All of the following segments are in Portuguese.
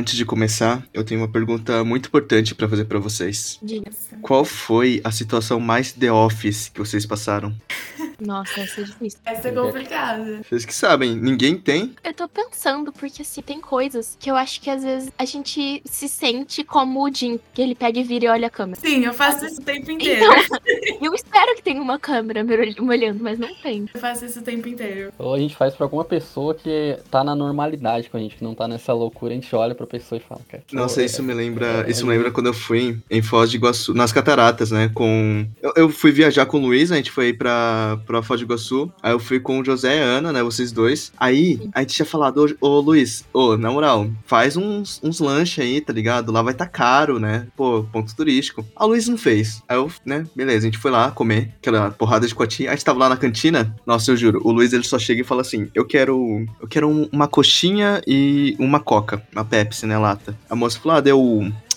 antes de começar, eu tenho uma pergunta muito importante pra fazer pra vocês. Diga. Qual foi a situação mais The Office que vocês passaram? Nossa, essa é difícil. Essa é complicada. Vocês que sabem, ninguém tem? Eu tô pensando, porque assim, tem coisas que eu acho que às vezes a gente se sente como o Jim, que ele pega e vira e olha a câmera. Sim, eu faço isso o tempo inteiro. Então, eu espero que tenha uma câmera me ol- me olhando, mas não tem. Eu faço isso o tempo inteiro. Ou a gente faz pra alguma pessoa que tá na normalidade com a gente, que não tá nessa loucura, a gente olha pra pessoa e fala, cara. Nossa, pô, isso me lembra. é- Isso me lembra quando eu fui em Foz de Iguaçu, nas cataratas, né? Com. Eu, eu fui viajar com o Luiz, né, a gente foi pra, pra Foz de Iguaçu. Aí eu fui com o José e a Ana, né? Vocês dois. Aí a gente tinha falado, ô, Luiz, ô, na moral, faz uns, uns lanches aí, tá ligado? Lá vai tá caro, né? Pô, ponto turístico. A Luiz não fez. Aí eu, né, beleza, a gente foi lá comer aquela porrada de cotinha. A gente tava lá na cantina. Nossa, eu juro, o Luiz ele só chega e fala assim: Eu quero. Eu quero um- uma coxinha e uma coca. Uma Pepsi, né, lata. A moça falou: Ah, deu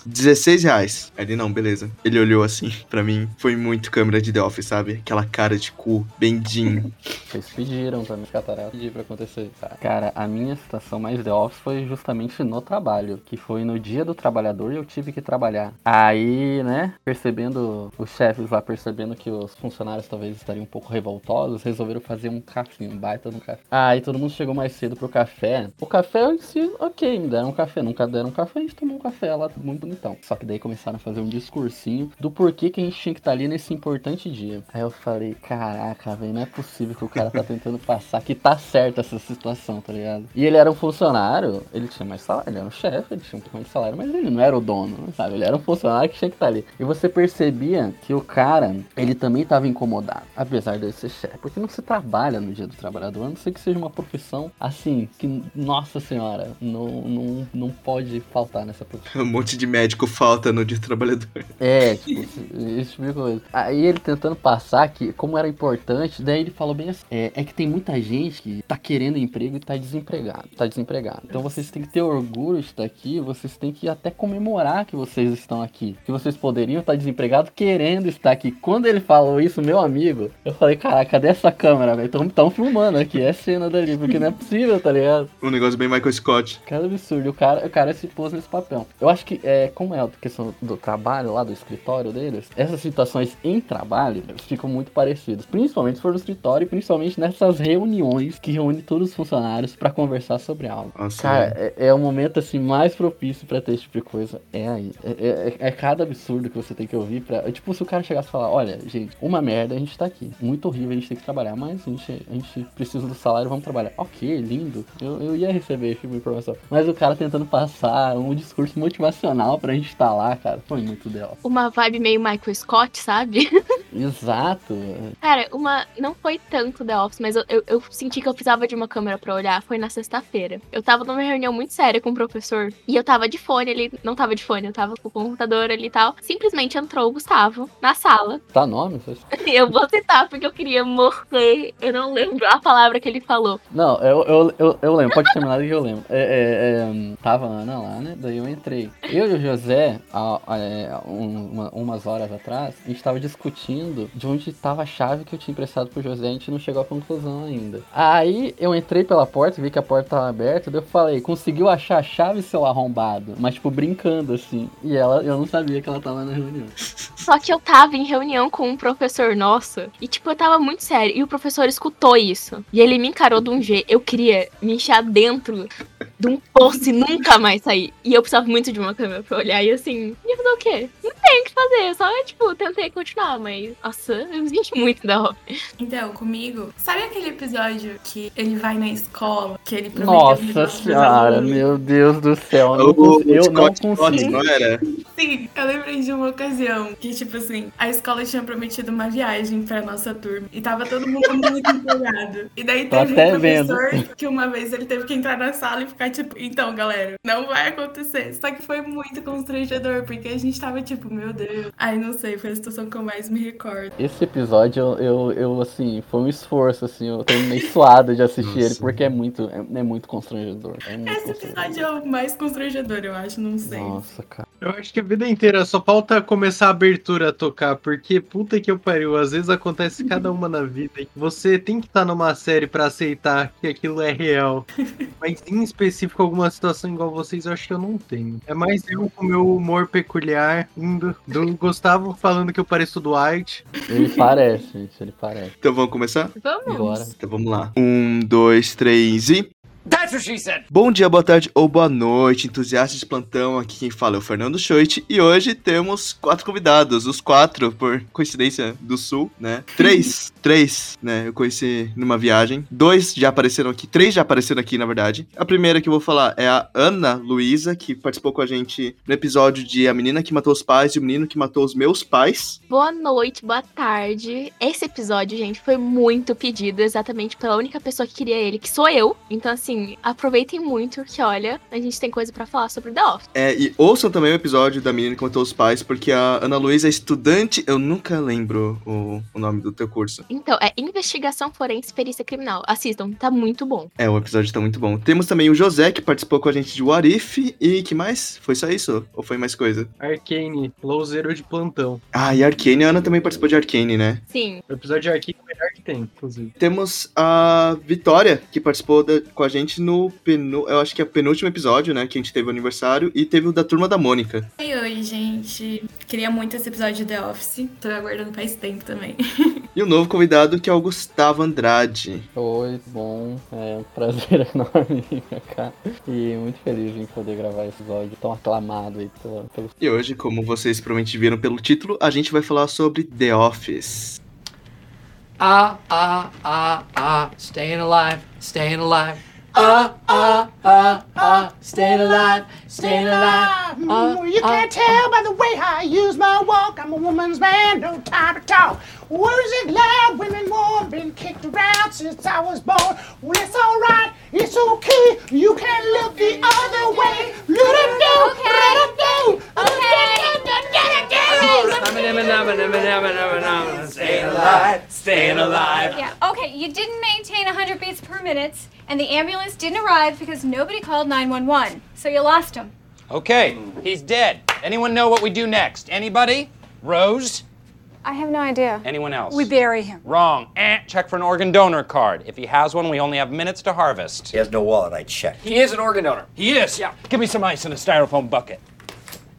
16 reais. Ele, não, beleza. Ele olhou assim pra mim. Foi muito câmera de The Office, sabe? Aquela cara de cu, bendinho. Vocês pediram também, cataratas, pedir pra acontecer isso. Cara. A minha situação mais The Office foi justamente no trabalho, que foi no dia do trabalhador e eu tive que trabalhar. Aí, né, percebendo, os chefes lá percebendo que os funcionários talvez estariam um pouco revoltosos, resolveram fazer um café, um baita no café. Aí todo mundo chegou mais cedo pro café. O café em si, ok, me deram um café. Nunca deram um café, a gente tomou um café lá, muito bonitão. Só que daí começaram a fazer um discursinho do porquê que a gente tinha que estar ali nesse importante dia. Aí eu falei, caraca, velho, não é possível que o cara tá tentando passar que tá certa essa situação, tá ligado? E ele era um funcionário, ele tinha mais salário, ele era um chefe, ele tinha um pouco mais de salário, mas ele não era o dono, sabe? Ele era um funcionário que tinha que estar ali. E você percebia que o cara, ele também tava incomodado, apesar dele ser chefe. Porque não se trabalha no dia do trabalhador, a não ser que seja uma profissão assim, que, nossa senhora, não, não, não pode faltar nessa profissão. Um monte de médico falta no dia do trabalhador. É, tipo, esse tipo de coisa. Aí ele tentando passar que, como era importante, daí ele falou bem assim: é, é que tem muita gente que tá querendo emprego e tá desempregado. Tá desempregado. Então vocês têm que ter orgulho de estar aqui, vocês têm que até comemorar que vocês estão aqui. Que vocês poderiam estar desempregados querendo estar aqui. Quando ele falou isso, meu amigo, eu falei: caraca, cadê essa câmera, velho? Tão filmando aqui, é cena dali, porque não é possível, tá ligado? Um negócio bem Michael Scott. Cara absurdo, o cara, o cara se pôs nesse papel. Eu acho que, é, como é a questão do trabalho lá, do escritório deles, essas situações em trabalho ficam muito parecidas. Principalmente se for no escritório e principalmente nessas reuniões que reúne todos os funcionários pra conversar sobre algo. Nossa, Cara, é, é o momento assim mais propício pra ter esse tipo de coisa. É aí. É, é- é cada absurdo que você tem que ouvir pra. é tipo, se o cara chegasse e falar, olha, gente, uma merda, a gente tá aqui. Muito horrível, a gente tem que trabalhar, mas a gente, a gente precisa do salário, vamos trabalhar. Ok, lindo. Eu, eu ia receber esse tipo de informação. Mas o cara tentando passar um discurso motivacional pra gente estar lá, cara, foi muito dela. Uma vibe meio Michael Scott, sabe? Exato. Cara, uma. Não foi tanto The Office, mas eu, eu, eu senti que eu precisava de uma câmera pra olhar. Foi na sexta-feira. Eu tava numa reunião muito séria com o professor. E eu tava de fone ali. Não tava de fone, eu tava com o computador ali e tal. Simplesmente entrou o Gustavo na sala. Tá nome? Eu vou citar porque eu queria morrer. Eu não lembro a palavra que ele falou. Não, eu, eu, eu, eu lembro, pode terminar que eu lembro. É, é, é, hum, tava a Ana lá, né? Daí eu entrei. Eu e o José, há, é, um- uma- umas horas atrás, a gente tava discutindo de onde tava a chave que eu tinha emprestado pro José, a gente não chegou à conclusão ainda. Aí eu entrei pela porta, vi que a porta tava aberta, daí eu falei, conseguiu achar a chave, seu arrombado? Mas, tipo, brincando assim. E ela, eu não sabia que ela tava na reunião. Só que eu tava em reunião com um professor nosso. E, tipo, eu tava muito sério. E o professor escutou isso. E ele me encarou de um jeito. Eu queria me enfiar dentro de um poço e nunca mais sair. E eu precisava muito de uma câmera pra olhar. E assim, ia fazer o quê? Não tem o que fazer. Eu só, tipo, tentei continuar. Mas, nossa, eu me senti muito da hora. Então, comigo, sabe aquele episódio que ele vai na escola, que ele prometeu Nossa senhora, meu Deus do céu. Eu cons- eu não consigo. não era? Sim, eu lembrei de uma ocasião que, tipo assim, a escola tinha prometido uma viagem pra nossa turma. E tava todo mundo muito empolgado. E daí Tô teve até um vendo. professor que uma vez ele teve que entrar na sala e ficar tipo, então, galera, não vai acontecer. Só que foi muito constrangedor, porque a gente tava tipo, meu Deus. Ai, não sei, foi a situação que eu mais me recordo. Esse episódio, eu, eu, eu, assim, foi um esforço, assim, eu terminei suado de assistir ele, porque é muito, é, é muito constrangedor. É muito Esse constrangedor. episódio é o mais constrangedor, eu acho, não sei. Nossa, cara. Eu acho que a vida inteira só falta começar a abertura a tocar, porque puta que eu pariu, às vezes acontece cada uma na vida. e Você tem que estar numa série pra aceitar que aquilo é real. Mas em específico, alguma situação igual vocês, eu acho que eu não tenho. É mais eu com meu humor peculiar, indo do Gustavo falando que eu pareço do White. Ele parece, gente, ele parece. Então vamos começar? Vamos. Bora. Então vamos lá. Um, dois, três e. That's what she said. Bom dia, boa tarde ou boa noite, entusiastas de plantão. Aqui quem fala é o Fernando Schoit e hoje temos quatro convidados, os quatro, por coincidência, do Sul, né? Três, três, né? Eu conheci numa viagem. Dois já apareceram aqui, três já apareceram aqui, na verdade. A primeira que eu vou falar é a Ana Luísa, que participou com a gente no episódio de A Menina que Matou os Pais e o Menino que Matou os Meus Pais. Boa noite, boa tarde. Esse episódio, gente, foi muito pedido exatamente pela única pessoa que queria ele, que sou eu. Então, assim, aproveitem muito que, olha, a gente tem coisa pra falar sobre The Office. É, e ouçam também o episódio da Menina que Matou os Pais, porque a Ana Luísa é estudante, eu nunca lembro o, o nome do teu curso. Então, é Investigação Forense e Perícia Criminal. Assistam, tá muito bom. É, o episódio tá muito bom. Temos também o José, que participou com a gente de What If, e que mais? Foi só isso? Ou foi mais coisa? Arcane, louzeiro de plantão. Ah, e Arcane, a Ana também participou de Arcane, né? Sim. O episódio de Arcane é o melhor tem, inclusive. Temos a Vitória, que participou da- com a gente no penu, eu acho que é o penúltimo episódio, né? Que a gente teve o aniversário, e teve o da turma da Mônica. Oi, oi, gente. Queria muito esse episódio de The Office. Tô aguardando faz tempo também. E o novo convidado, que é o Gustavo Andrade. Oi, bom, é um prazer enorme vir pra cá. E muito feliz em poder gravar esse episódio tão aclamado aí pelo E hoje, como vocês provavelmente viram pelo título, a gente vai falar sobre The Office. Ah, ah, ah, ah, staying alive, staying alive. Ah, ah, ah, ah, staying alive, staying alive. Ah, you can't tell by the way I use my walk. I'm a woman's man, no time to talk. Words it loud, women warm, been kicked around since I was born. Well, it's alright, it's okay. You can look the other way. Let it go, let it go. Staying alive, staying alive. Yeah, okay, you didn't maintain 100 beats per minute, and the ambulance didn't arrive because nobody called 911. So you lost him. Okay, he's dead. Anyone know what we do next? Anybody? Rose? I have no idea. Anyone else? We bury him. Wrong. Eh, check for an organ donor card. If he has one, we only have minutes to harvest. He has no wallet, I checked. He is an organ donor. He is? Yeah. Give me some ice in a styrofoam bucket.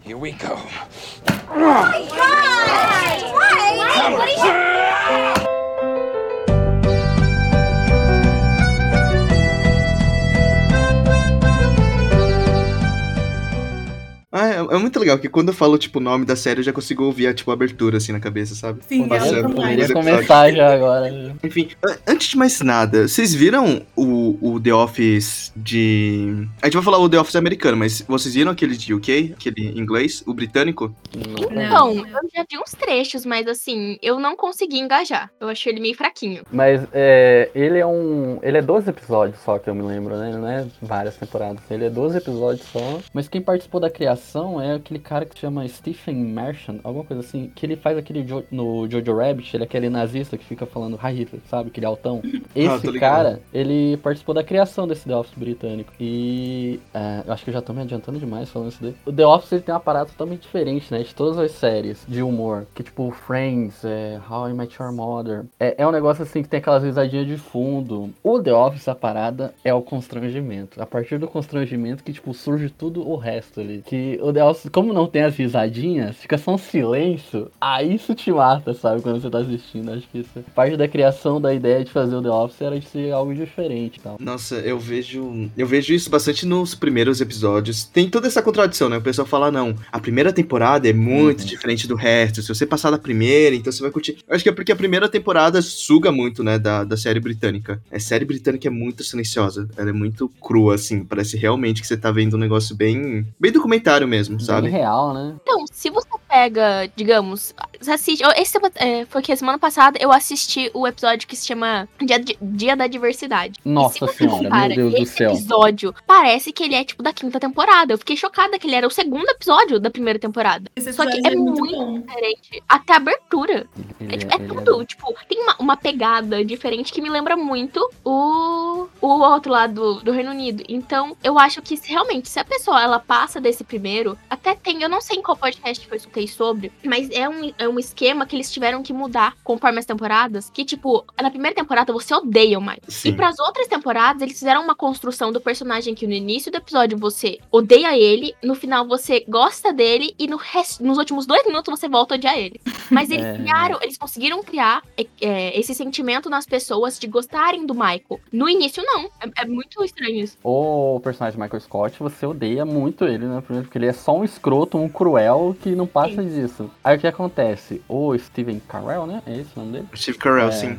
Here we go. Oh my God! Why? Why? What are you... muito legal, porque quando eu falo, tipo, o nome da série, eu já consigo ouvir, a, tipo, a abertura, assim, na cabeça, sabe? Sim, Passando eu Poderia começar já agora. né? Enfim, an- antes de mais nada, vocês viram o, o The Office de... A gente vai falar o The Office americano, mas vocês viram aquele de UK? Aquele inglês? O britânico? Não. Então, eu já vi uns trechos, mas assim, eu não consegui engajar. Eu achei ele meio fraquinho. Mas é, ele é um. Ele é 12 episódios só que eu me lembro, né? Ele não é várias temporadas. Ele é 12 episódios só. Mas quem participou da criação é aquele cara que se chama Stephen Merchant, alguma coisa assim. Que ele faz aquele jo- no Jojo Rabbit, ele é aquele nazista que fica falando Hi Hitler, sabe? Aquele altão. Esse Ah, tô ligado. cara, ele participou da criação desse The Office britânico. E é, eu acho que eu já tô me adiantando demais falando isso daí. O The Office ele tem uma parada totalmente diferente, né? De todas as séries de humor. Que tipo, Friends, é, How I Met Your Mother. É, é um negócio assim que tem aquelas risadinhas de fundo. O The Office, a parada, é o constrangimento. A partir do constrangimento que, tipo, surge tudo o resto ali. Que o The Office, como não tem as risadinhas, fica só um silêncio. Aí isso te mata, sabe? Quando você tá assistindo. Acho que isso. Parte da criação da ideia de fazer o The Office era de ser algo diferente tal. Nossa, eu vejo. Eu vejo isso bastante nos primeiros episódios. Tem toda essa contradição, né? O pessoal fala, não, a primeira temporada é muito Uhum. diferente do resto. Se você passar da primeira, então você vai curtir. Eu acho que é porque a primeira temporada suga muito, né? Da, da série britânica. A série britânica é muito silenciosa. Ela é muito crua, assim. Parece realmente que você tá vendo um negócio bem. bem documentário mesmo, sabe? Bem real, né? Então, se você pega, digamos, você assiste. Esse é, foi que a semana passada eu assisti o episódio que se chama Dia, Dia da Diversidade. Nossa senhora, meu Deus do esse céu. episódio parece que ele é tipo da quinta temporada. Eu fiquei chocada que ele era o segundo episódio da primeira temporada. Esse Só que episódio é muito bom. diferente. Até a abertura. Ele É, tipo, é tudo, tipo, tem uma, uma pegada diferente que me lembra muito o, o outro lado do, do Reino Unido. Então, eu acho que se, realmente, se a pessoa ela passa desse primeiro, até tem, eu não sei em qual podcast que eu escutei sobre, mas é um, é um esquema que eles tiveram que mudar conforme as temporadas. Que, tipo, na primeira temporada você odeia o Michael. Sim. E pras outras temporadas, eles fizeram uma construção do personagem que no início do episódio você odeia ele, no final você gosta dele e no rest... nos últimos dois minutos você volta a odiar ele. Mas eles É. criaram, eles conseguiram criar é, é, esse sentimento nas pessoas de gostarem do Michael. No início, não. É, é muito estranho isso. O personagem Michael Scott, você odeia muito ele, né? Primeiro porque ele é só um escroto, um cruel que não passa disso. Aí o que acontece? O Steven Carell, né? É esse o nome dele? Steve Carell, É. sim.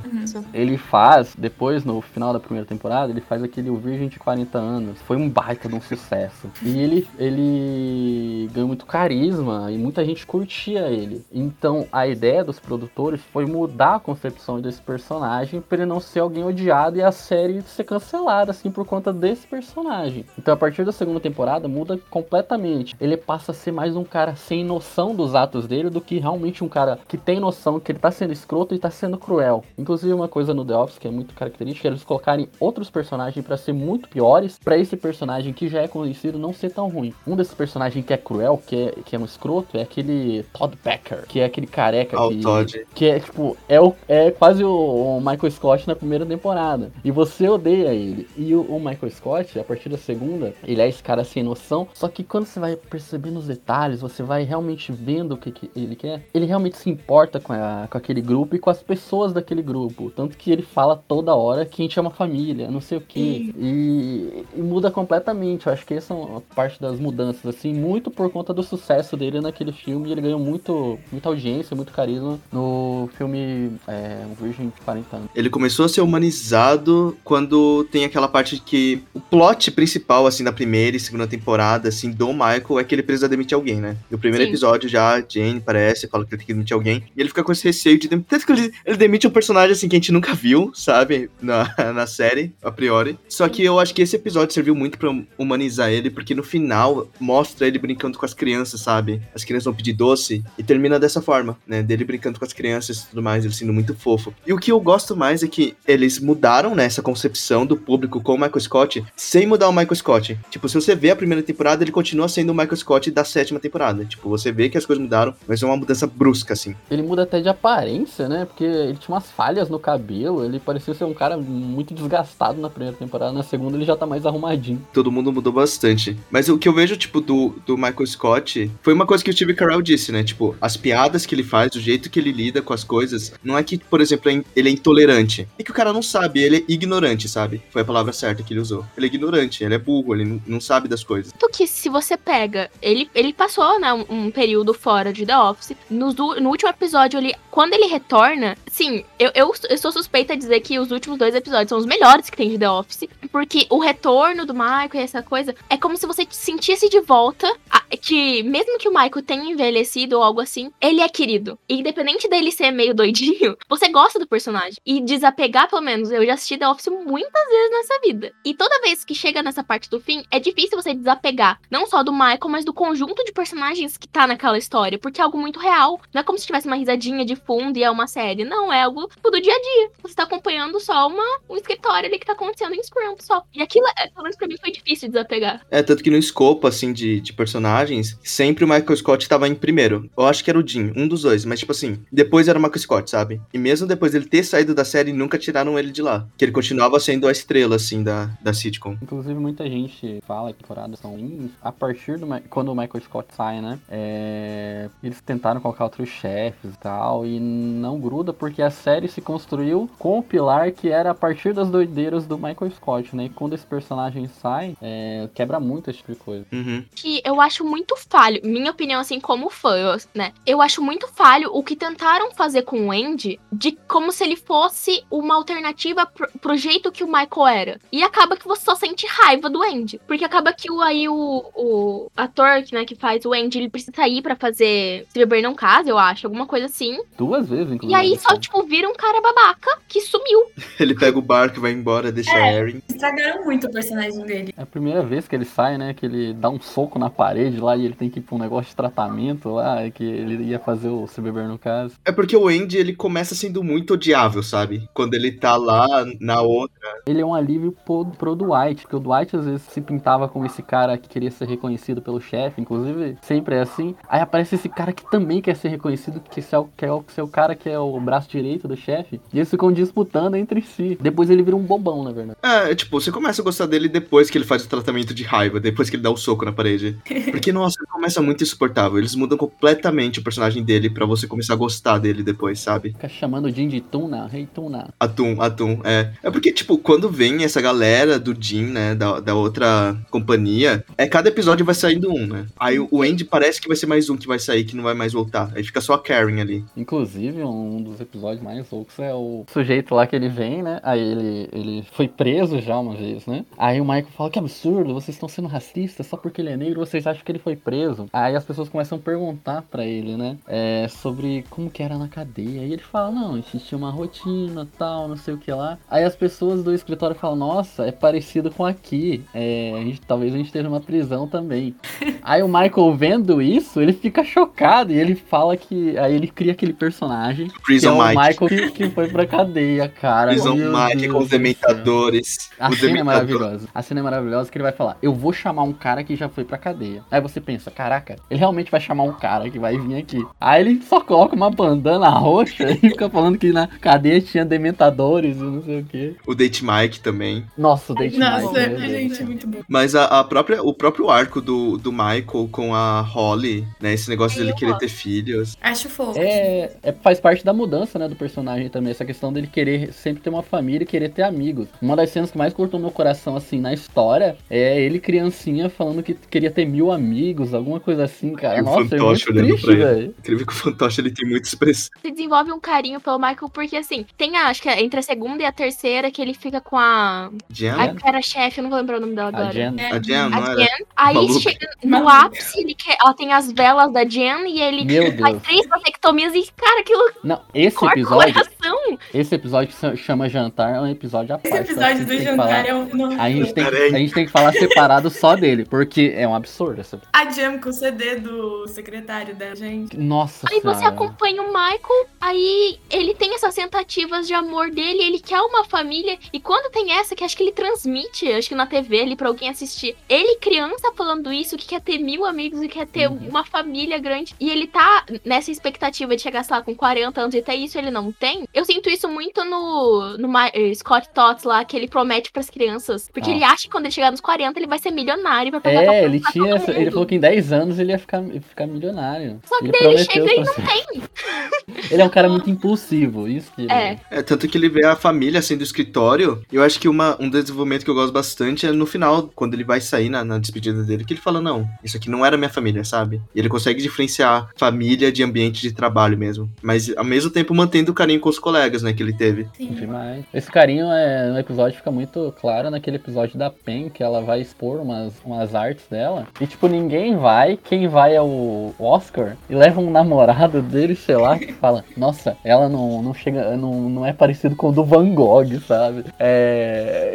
Ele faz, depois no final da primeira temporada, ele faz aquele O Virgem de 40 anos. Foi um baita de um sucesso. E ele, ele ganhou muito carisma e muita gente curtia ele. Então a ideia dos produtores foi mudar a concepção desse personagem para ele não ser alguém odiado e a série ser cancelada, assim, por conta desse personagem. Então a partir da segunda temporada muda completamente. Ele passa a ser mais um cara sem noção dos atos dele do que realmente um cara que tem noção que ele tá sendo escroto e tá sendo cruel. Inclusive uma coisa no The Office que é muito característica, é eles colocarem outros personagens pra ser muito piores, pra esse personagem que já é conhecido não ser tão ruim. Um desses personagens que é cruel, que é, que é um escroto, é aquele Todd Becker, que é aquele careca Ah, o que, Todd. que é tipo, é, o, é quase o, o Michael Scott na primeira temporada. E você odeia ele. E o, o Michael Scott, a partir da segunda, ele é esse cara sem noção. Só que quando você vai percebendo os detalhes, você vai realmente vendo o que, que ele quer. Ele realmente se importa com, a- com aquele grupo e com as pessoas daquele grupo. Tanto que ele fala toda hora que a gente é uma família, não sei o que. E, e muda completamente. Eu acho que essa é uma parte das mudanças, assim, muito por conta do sucesso dele naquele filme. Ele ganhou muito, muita audiência, muito carisma no filme é, Virgem de 40 anos. Ele começou a ser humanizado quando tem aquela parte que o plot principal, assim, da primeira e segunda temporada, assim, do Michael é que ele precisa demitir alguém, né? No primeiro Sim. episódio já, a Jane parece, fala que ele tem que demitir alguém, e ele fica com esse receio de demitir. Tanto que ele, ele demite um personagem, assim, que a gente nunca viu, sabe? Na, na série, a priori. Só que eu acho que esse episódio serviu muito pra humanizar ele, porque no final mostra ele brincando com as crianças, sabe? As crianças vão pedir doce e termina dessa forma, né? Dele brincando com as crianças e tudo mais, ele sendo muito fofo. E o que eu gosto mais é que eles mudaram, né, essa concepção do público com o Michael Scott sem mudar o Michael Scott. Tipo, se você vê a primeira temporada, ele continua sendo o Michael Scott da sétima temporada. Tipo, você vê que as coisas mudaram, mas é uma mudança brusca, assim. Ele muda até de aparência, né? Porque ele tinha umas falhas no cabelo. Ele parecia ser um cara muito desgastado na primeira temporada. Na segunda ele já tá mais arrumadinho. Todo mundo mudou bastante. Mas o que eu vejo, tipo, do, do Michael Scott foi uma coisa que o Steve Carell disse, né? Tipo, as piadas que ele faz, o jeito que ele lida com as coisas, não é que, por exemplo, é ele é intolerante. É que o cara não sabe, ele é ignorante, sabe? Foi a palavra certa que ele usou. Ele é ignorante, ele é burro, ele não, sabe das coisas. Tanto que se você pega, ele, ele passou, né, um, um período fora de The Office. No, no último episódio, ele, quando ele retorna, sim, eu, eu, eu sou suspeita de dizer que os últimos dois episódios são os melhores que tem de The Office. Porque o retorno do Michael e essa coisa é como se você sentisse de volta a- que, mesmo que o Michael tenha envelhecido ou algo assim, ele é querido. E independente dele ser meio doidinho, você gosta do personagem. E desapegar, pelo menos, eu já assisti The Office muitas vezes nessa vida. E toda vez que chega nessa parte do fim, é difícil você desapegar, não só do Michael, mas do conjunto de personagens que tá naquela história, porque é algo muito real. Não é como se tivesse uma risadinha de fundo e é uma série. Não, é algo tipo, do dia a dia. Você tá acompanhando só uma, um escritório ali que tá acontecendo em Scrum só. E aquilo, é, pelo menos pra mim, foi difícil desapegar. É, tanto que no escopo, assim, de, de personagens, sempre o Michael Scott tava em primeiro. Eu acho que era o Jim, um dos dois. Mas, tipo assim, depois era o Michael Scott, sabe? E mesmo depois dele ter saído da série, nunca tiraram ele de lá. Que ele continuava sendo a estrela, assim, da, da sitcom. Inclusive, muita gente fala que temporadas são ruins a partir do quando o Michael Scott sai, né? É, eles tentaram colocar outros chefes e tal, e não gruda porque a série se construiu com o pilar que era a partir das doideiras do Michael Scott, né? E quando esse personagem sai, é, quebra muito esse tipo de coisa. Uhum. que eu acho muito falho, minha opinião assim como fã, eu- né? Eu acho muito falho o que tentaram fazer com o Andy de como se ele fosse uma alternativa pro, pro jeito que o Michael era. E acaba que você só sente raiva do Andy, porque acaba que o aí o, o ator que, né, que faz o Andy, ele precisa sair pra fazer Se Beber Não Casa, eu acho, alguma coisa assim. Duas vezes, inclusive. E aí só tipo vira um cara babaca que sumiu. Ele pega o barco, vai embora, deixa a Erin. Estragaram muito o personagem dele. É a primeira vez que ele sai, né? Que ele dá um soco na parede lá e ele tem que ir pra um negócio de tratamento lá, que ele ia fazer o se beber no caso. É porque o Andy, ele começa sendo muito odiável, sabe? Quando ele tá lá na outra. Ele ele é um alívio pro, pro Dwight, porque o Dwight às vezes se pintava como esse cara que queria ser reconhecido pelo chefe, inclusive sempre é assim. Aí aparece esse cara que também quer ser reconhecido, que é o, que é o, que é o cara que é o braço direito do chefe, e eles ficam disputando entre si. Depois ele vira um bobão, na verdade. É, tipo, você começa a gostar dele depois que ele faz o tratamento de raiva, depois que ele dá o soco na parede. Porque, nossa, ele começa muito insuportável. Eles mudam completamente o personagem dele pra você começar a gostar dele depois, sabe? Fica chamando o Jin de Tuna, Rei Tuna. Atum, Atum, é. É porque, tipo, quando vem essa galera do Jin, né, da, da outra companhia, é cada episódio vai saindo um, né? Aí o Andy parece que vai ser mais um que vai sair, que não vai mais voltar. Aí fica só a Karen ali. Inclusive, um dos episódios mais loucos é o sujeito lá que ele vem, né? Aí ele, ele foi preso já uma vez, né? Aí o Michael fala que absurdo, vocês estão sendo racistas só porque ele é negro, vocês acham que ele foi preso. Aí as pessoas começam a perguntar pra ele, né? É, sobre como que era na cadeia. E ele fala, não, a gente tinha uma rotina, tal, não sei o que lá. Aí as pessoas do escritório falam, nossa, é parecido com aqui. É, a gente, talvez a gente esteja numa prisão também. Aí o Michael vendo isso, ele fica chocado e ele fala que. Aí ele cria aquele personagem. Prison que é o Mike. Michael que, que foi pra cadeia, cara. Prison Meu Mike Deus com os dementadores. A os cena é dementadores. maravilhosa. A cena é maravilhosa que ele vai falar: Eu vou chamar um cara que já foi pra cadeia. Aí você pensa: Caraca, ele realmente vai chamar um cara que vai vir aqui. Aí ele só coloca uma bandana roxa e fica falando que na cadeia tinha dementadores e não sei o que. O Date Mike também. Nossa, o Date Nossa, Mike, Deus. gente, é muito bom. Mas a, a própria, o próprio arco do, do Michael com a Holly, né? Esse negócio Aí dele querer gosto. ter filhos. Acho fofo. É, é, faz parte da mudança, né, do personagem também, essa questão dele querer sempre ter uma família e querer ter amigos. Uma das cenas que mais cortou meu coração, assim, na história, é ele criancinha falando que queria ter mil amigos, alguma coisa assim, cara. E o Nossa, é fantoche muito olhando triste, pra ele. Incrível que o fantoche ele tem muita expressão. Se desenvolve um carinho pelo Michael, porque assim, tem a, acho que é entre a segunda e a terceira, que ele fica com a. Jen? A que era chefe, eu não vou lembrar o nome dela A agora. Jen, A Jen, não A era? Jen. Aí Maluca. chega no ápice, ele quer, ela tem as velas da Jen e ele Meu faz Deus. três vasectomias e, cara, aquilo Não, esse episódio, coração. esse episódio que chama Jantar é um episódio à parte. Esse episódio a do gente tem que falar- jantar é um. não. A gente, tem a gente tem que falar separado só dele, porque é um absurdo essa. A Jam com o CD do secretário da gente. Nossa Aí você acompanha o Michael, aí ele tem essas tentativas de amor dele, ele quer uma família, e quando tem essa que acho que ele transmite, acho que na TV ali pra alguém assistir, ele criança falando isso, que quer ter mil amigos e quer ter Uhum. uma família grande, e ele tá nessa expectativa de chegar, sei lá, com 40 anos e até isso ele não tem. Eu sinto isso muito no, no eh, Scott Tots lá, que ele promete pras crianças, porque Ah. ele acha que quando ele chegar nos 40 ele vai ser milionário, vai pegar É, ele tinha. essa-. Ele falou que em 10 anos ele ia ficar, ficar milionário. Só que ele daí ele chega e não ser- tem. Ele é um cara muito impulsivo, isso que ele É. É, tanto que ele vê a família sendo escritório. Eu acho que uma, um desenvolvimento que eu gosto bastante é no final, quando ele vai sair na, na despedida dele, que ele fala, não, isso aqui não era minha família, sabe? E ele consegue diferenciar família de ambiente de trabalho mesmo. Mas ao mesmo tempo mantendo o carinho com os colegas, né, que ele teve. Sim. Demais. Esse carinho é, no episódio fica muito claro naquele episódio da Pen, que ela vai expor umas, umas artes dela. E tipo, ninguém vai, quem vai é o Oscar e leva um namorado dele, sei lá, que fala, nossa, ela não, não chega, não, não é parecido com o do Van Gogh, sabe? É,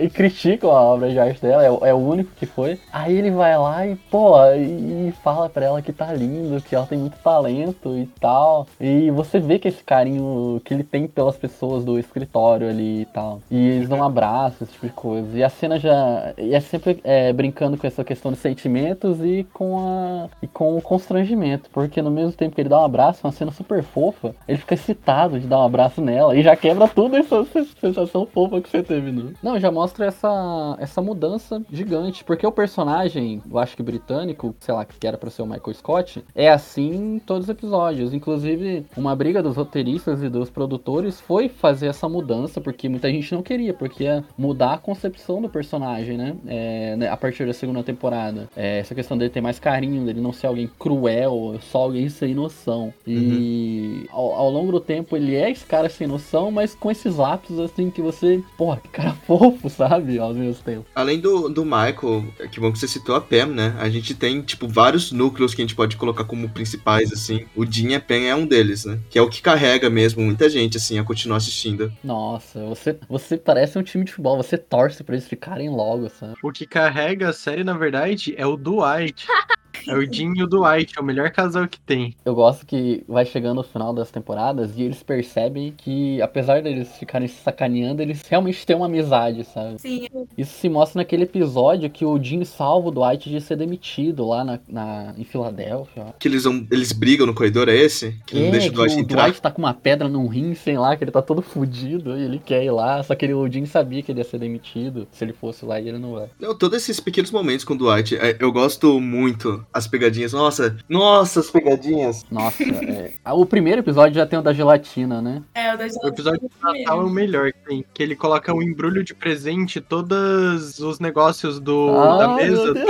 e criticam a obra de arte dela, é, é o único que foi. Aí ele vai lá e, pô, e, fala pra ela que tá lindo, que ela tem muito talento e tal. E você vê que esse carinho que ele tem pelas pessoas do escritório ali e tal. E eles dão um abraço, esse tipo de coisa. E a cena já. E é sempre é, brincando com essa questão de sentimentos e com a. e com o constrangimento. Porque no mesmo tempo que ele dá um abraço, uma cena super fofa, ele fica excitado de dar um abraço nela e já quebra tudo essa sensação fofa que você teve, Não, já mostra essa, essa mudança gigante. Porque o personagem, eu acho que britânico, sei lá, que era pra ser o Michael Scott, é assim em todos os episódios. Inclusive, uma briga dos roteiristas e dos produtores foi fazer essa mudança, porque muita gente não queria, porque ia mudar a concepção do personagem, né? É, né, a partir da segunda temporada. É, essa questão dele ter mais carinho, dele não ser alguém cruel, só alguém sem noção. E ao, ao longo do tempo ele é esse cara sem noção, mas com esses lapsos assim que você, porra, que cara fofo, sabe? Ao mesmo tempo. Além do, do Michael, que bom que você citou a Pam, né? A gente tem, tipo, vários núcleos que a gente pode colocar como principais, assim. O Dean e a Pam é um deles, né? Que é o que carrega mesmo muita gente, assim, a continuar assistindo. Nossa, você, você parece um time de futebol, você torce pra eles ficarem logo, sabe? O que carrega a série, na verdade, é o Dwight. É o Jim e o Dwight, é o melhor casal que tem. Eu gosto que vai chegando o final das temporadas e eles percebem que, apesar deles ficarem se sacaneando, eles realmente têm uma amizade, sabe? Sim, Isso se mostra naquele episódio que o Jim salva o Dwight de ser demitido lá na, na- em Filadélfia. Que eles, vão, eles brigam no corredor, é esse? Que não É, deixa o que Dwight o entrar. Dwight tá com uma pedra num rim, sei lá, que ele tá todo fudido e ele quer ir lá, só que ele, o Jim sabia que ele ia ser demitido se ele fosse lá e ele não vai. Não, todos esses pequenos momentos com o Dwight, é, eu gosto muito. As pegadinhas, nossa, nossa, as pegadinhas. Nossa, é. Ah, O primeiro episódio já tem o da gelatina, né? é o da O episódio de Natal é o melhor que tem. Que ele coloca um embrulho de presente, todos os negócios do, Ah, da mesa do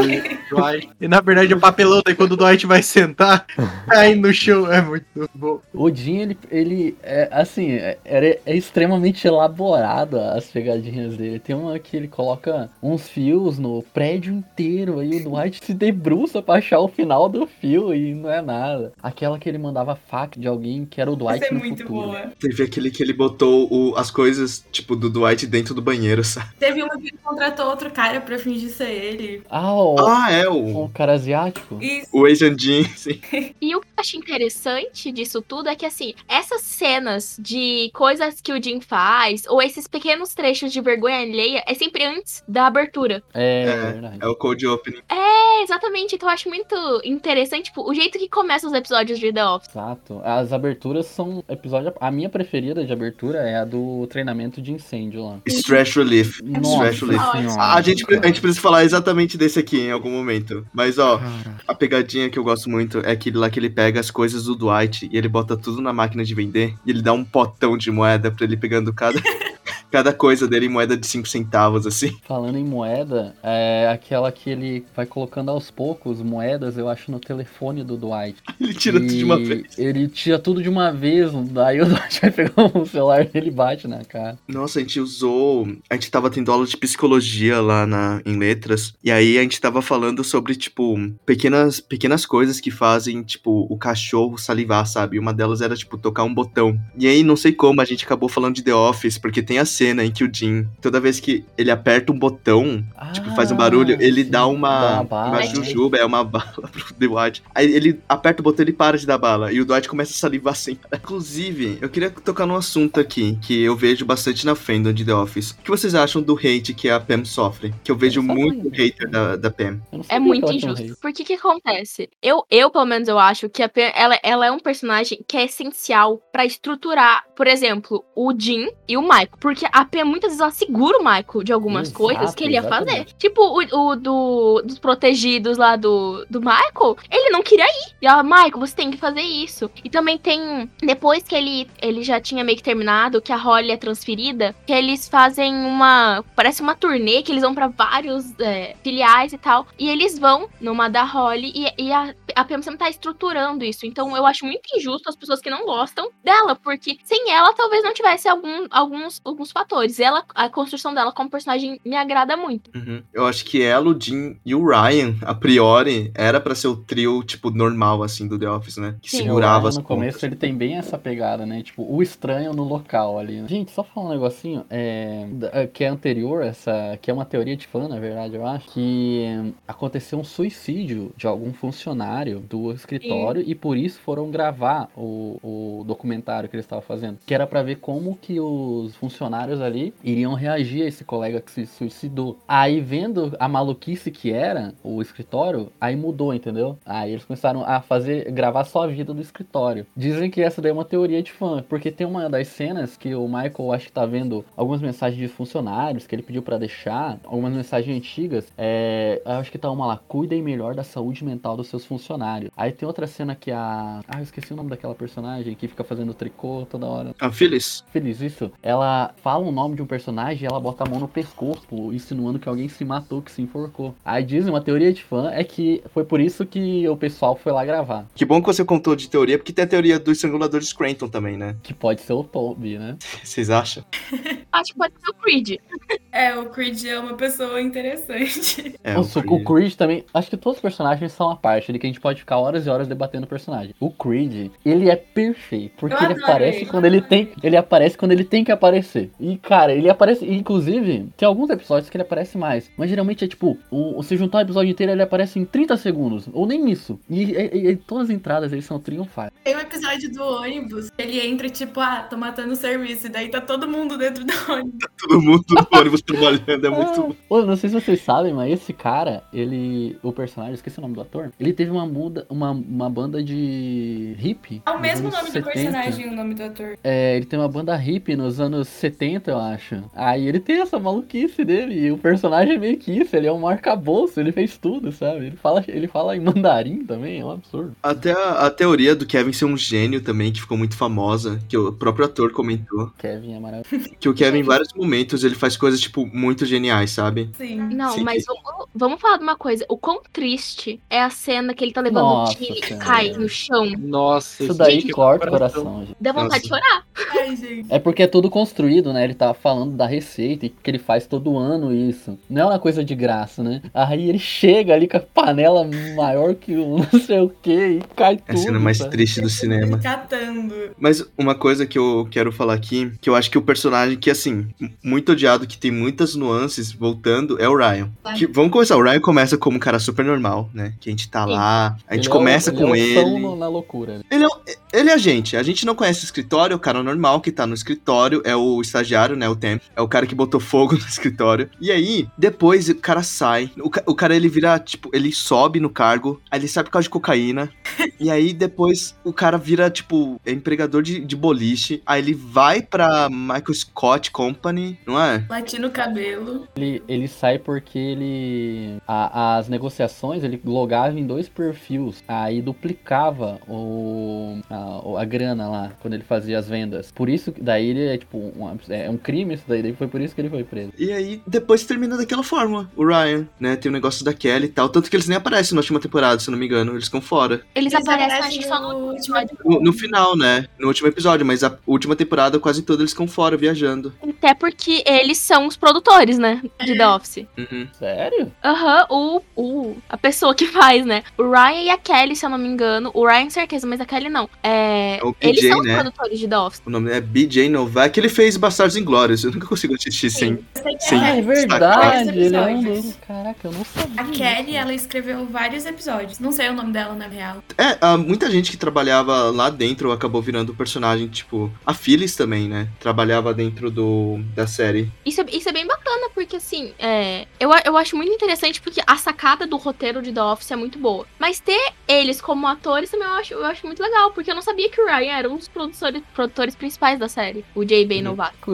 Dwight. E na verdade é papelão, daí quando o Dwight vai sentar, cai no chão. É muito bom. O Jim, ele, ele é, assim, é, é, é extremamente elaborado as pegadinhas dele. Tem uma que ele coloca uns fios no prédio inteiro, aí o Dwight se debruça pra achar o final do fio e não é nada. Aquela que ele mandava fac de alguém que era o Dwight Essa é no muito futuro. boa. Teve aquele que ele botou o- as coisas, tipo, do Dwight dentro do banheiro, sabe? Teve uma que ele contratou outro cara pra fingir ser ele. Ah, o, Ah, é, o o, cara asiático? Isso. o Asian Jim, sim. E o que eu acho interessante disso tudo é que, assim, essas cenas de coisas que o Jim faz, ou esses pequenos trechos de vergonha alheia, é sempre antes da abertura. É, É, verdade. É o Cold Opening. É, exatamente. Então eu acho muito interessante, tipo, o jeito que começa os episódios de The Office. Exato. As aberturas são episódio. A minha preferida de abertura é a do treinamento de incêndio lá. Stress Relief. Nossa Stress Relief. senhora. A gente, a gente precisa falar exatamente desse aqui em algum momento. Mas, ó, Cara, a pegadinha que eu gosto muito é aquele lá que ele pega as coisas do Dwight e ele bota tudo na máquina de vender e ele dá um potão de moeda pra ele pegando cada, cada coisa dele em moeda de 5 centavos, assim. Falando em moeda, é aquela que ele vai colocando aos poucos moedas, eu acho, no telefone do Dwight. Ele tira tudo de uma E vez. Ele tira tudo de uma vez, daí o Dwight vai pegar o celular e bate na cara. Nossa, a gente usou. A gente tava tendo aula de psicologia lá na, em letras. E aí a gente tava falando sobre, tipo, pequenas, pequenas coisas que fazem, tipo, o cachorro salivar, sabe? Uma delas era, tipo, tocar um botão. E aí, não sei como, a gente acabou falando de The Office, porque tem a cena em que o Jim, toda vez que ele aperta um botão, tipo, faz um barulho, ele Ah, sim, dá uma, uma bala, uma jujuba, é uma bala pro Dwight. Aí ele aperta o botão e ele para de dar bala. E o Dwight começa a salivar parar. Inclusive, eu queria tocar num assunto aqui que eu vejo bastante na fandom de The Office. O que vocês acham do hate que a Pam sofre? Que eu vejo Eu muito não- hater da, da Pam. É muito que injusto. rei. Porque o que acontece? Eu, eu, pelo menos, eu acho que a Pen, ela, ela é um personagem que é essencial pra estruturar, por exemplo, o Jim e o Michael. Porque a Pen, muitas vezes, ela segura o Michael de algumas Exato, coisas que ele ia fazer. exatamente. Tipo, o, o do, dos protegidos lá do, do Michael, ele não queria ir. E ela, Michael, você tem que fazer isso. E também tem, depois que ele, ele já tinha meio que terminado, que a Holly é transferida, que eles fazem uma, parece uma turnê, que eles vão pra vários é, filiais e tal. E eles vão numa da Holly e, e a, a Pam sempre tá estruturando isso. Então eu acho muito injusto as pessoas que não gostam dela, porque sem ela talvez não tivesse algum, alguns, alguns fatores. Ela, a construção dela como personagem me agrada muito. Uhum. Eu acho que ela, o Jim e o Ryan, a priori, era pra ser o trio, tipo, normal, assim, do The Office, né? Que Sim. segurava as no começo ele tem bem essa pegada, né? Tipo, o estranho no local ali. né? Gente, só falar um negocinho, é, da- que é anterior, essa, que é uma teoria de fã, na verdade, eu acho, que aconteceu um suicídio de algum funcionário do escritório e por isso foram gravar o, o documentário que eles estavam fazendo. Que era pra ver como que os funcionários ali iriam reagir a esse colega que se suicidou. Aí vendo a maluquice que era o escritório, aí mudou, entendeu? Aí eles começaram a fazer, gravar só a vida do escritório. Dizem que essa daí é uma teoria de fã, porque tem uma das cenas que o Michael acho que tá vendo algumas mensagens de funcionários que ele pediu pra deixar, algumas mensagens antigas. É, eu acho que tá uma lá, cuidem melhor da saúde mental dos seus funcionários. Aí tem outra cena que a. Ah, eu esqueci o nome daquela personagem que fica fazendo tricô toda hora. A Phyllis? Feliz isso. Ela fala o nome de um personagem e ela bota a mão no pescoço, insinuando que alguém se matou, que se enforcou. Aí dizem, uma teoria de fã é que foi por isso que o pessoal foi lá gravar. Que bom que você contou de teoria, porque tem a teoria do estrangulador de Scranton também, né? Que pode ser o Toby, né? Vocês acham? Acho que pode ser o Creed. É, o Creed é uma pessoa interessante. É, Nossa, o o Creed. Creed também. Acho que todos os personagens são a parte de que a gente pode ficar horas e horas debatendo o personagem. O Creed, ele é perfeito. Porque ele aparece quando ele tem. Ele aparece quando ele tem que aparecer. E, cara, ele aparece. Inclusive, tem alguns episódios que ele aparece mais. Mas geralmente é tipo, o, se juntar o episódio inteiro, ele aparece em 30 segundos. Ou nem isso. E, e- e todas as entradas eles são triunfais. Tem um episódio do ônibus, ele entra tipo, ah, tô matando o serviço, e daí tá todo mundo dentro do ônibus. Todo mundo no ônibus trabalhando, é muito bom. Pô, não sei se vocês sabem, mas esse cara, ele. O personagem, esqueci o nome do ator. Ele teve uma muda, uma, uma banda de hip. É o mesmo anos nome do 70. personagem e o nome do ator. É, ele tem uma banda hippie nos anos 70, eu acho. Aí ele tem essa maluquice dele. E o personagem é meio que isso. Ele é um arcabouço, ele fez tudo, sabe? Ele fala, ele fala em mandarim também, é um absurdo. Até a, a teoria do Kevin ser um gênio também, que ficou muito famosa, que o próprio ator comentou. Kevin é maravilhoso. Que o Kevin, em vários momentos, ele faz coisas, tipo, muito geniais, sabe? Sim. Não, Sim. mas vamos, vamos falar de uma coisa. O quão triste é a cena que ele tá levando Nossa o tiro e cai no chão. Nossa, Isso daí que corta o coração, gente. Dá vontade Nossa. de chorar. Ai, gente. É porque é tudo construído, né? Ele tá falando da receita e que ele faz todo ano isso. Não é uma coisa de graça, né? Aí ele chega ali com a panela maior que o não sei o que e cai tudo. É a cena mais sabe? triste do cinema. Catando. Mas uma coisa que eu quero falar aqui, que eu acho que o personagem que, assim, muito odiado, que tem muitas nuances, voltando, é o Ryan. Que, vamos começar, o Ryan começa como um cara super normal, né? Que a gente tá Sim. lá, a gente Ele é o- começa ele com é ele. na loucura. né? Ele é, ele é a gente. A gente não conhece o escritório, é o cara normal que tá no escritório, é o estagiário, né? O tempo. É o cara que botou fogo no escritório. E aí, depois o cara sai. O, ca- o cara ele vira, tipo, ele sobe no cargo, aí ele sai por causa de cocaína. e aí depois o cara vira, tipo, é empregador de, de boliche. Aí ele vai pra Michael Scott Company, não é? Bati no cabelo. Ele, ele sai porque ele. a- as negociações ele logava em dois perfis. Aí duplicava o, a, a grana lá quando ele fazia as vendas. Por isso, que daí ele é tipo. Um, é um crime isso daí. daí Foi por isso que ele foi preso. E aí, depois termina daquela forma, o Ryan, né? Tem o negócio da Kelly e tal. Tanto que eles nem aparecem na última temporada, se eu não me engano. Eles ficam fora. Eles, Eles aparecem, aparecem acho que só no no último último No, final, né? No último episódio, mas a última temporada quase toda eles ficam fora, viajando. Até porque eles são os produtores, né? De The Office. Uhum. Sério? Aham, o, o. A pessoa que faz, né? O Ryan e a Kelly, se eu não me engano. O Ryan, certeza, mas a Kelly não. É, É o eles PJ, são os né? produtores de The Office. O nome é BJ Novak. Ele fez Bastardos Inglórios. Eu nunca consigo assistir sem. Sim. Ah, é vários verdade. Ele é um. Caraca, eu não sabia. A Kelly, ela escreveu vários episódios. Não sei o nome dela, na real. É, ah, muita gente que trabalhava lá dentro acabou virando personagem, tipo. A Phyllis também, né? Trabalhava dentro do da série. Isso é, isso é bem bacana, porque assim, é, eu, eu acho muito interessante porque a sacada do roteiro de The Office é muito boa. Mas ter eles como atores também eu acho, eu acho muito legal, porque eu não sabia que o Ryan era um dos produtores, produtores principais da série, o J.B. Uhum.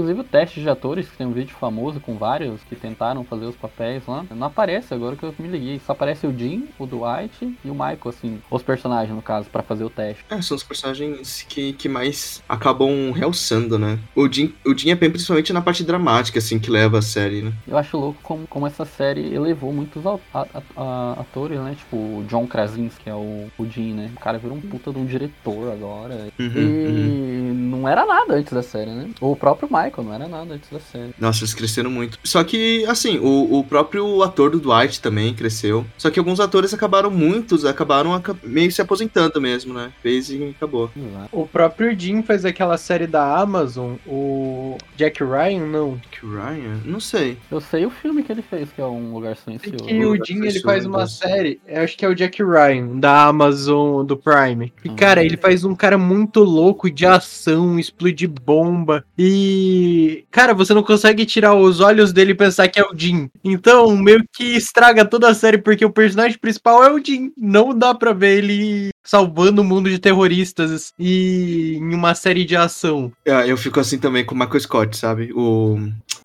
Inclusive o teste de atores, que tem um vídeo famoso com vários que tentaram fazer os papéis lá, não aparece agora que eu me liguei. Só aparece o Jim, o Dwight e o Michael, assim, os personagens no caso, pra fazer o teste. É, são os personagens que, que mais acabam realçando, né? O Jim, o Jim é bem principalmente na parte dramática, assim, que leva a série, né? Eu acho louco como, como essa série elevou muitos a- a- a- atores, né? Tipo o John Krasinski, que é o, o Jim, né? O cara virou um puta de um diretor agora. Uhum, e uhum. não era nada antes da série, né? O próprio Michael não era nada antes da série. Nossa, eles cresceram muito. Só que, assim, o, o próprio ator do Dwight também cresceu. Só que alguns atores acabaram, muitos acabaram aca- meio se aposentando mesmo, né? Fez e acabou. O próprio Jim fez aquela série da Amazon, o Jack Ryan, não. Que Ryan? Não sei. Eu sei o filme que ele fez, que é um lugar É silencioso. que o Jim ele faz uma série, eu acho que é o Jack Ryan, da Amazon, do Prime. E, cara, ele faz um cara muito louco de ação, explode bomba. E, cara, você não consegue tirar os olhos dele e pensar que é o Jim. Então, meio que estraga toda a série, porque o personagem principal é o Jim. Não dá pra ver ele salvando o mundo de terroristas e em uma série de ação. Ah, Eu fico assim também com o Michael Scott, sabe? O.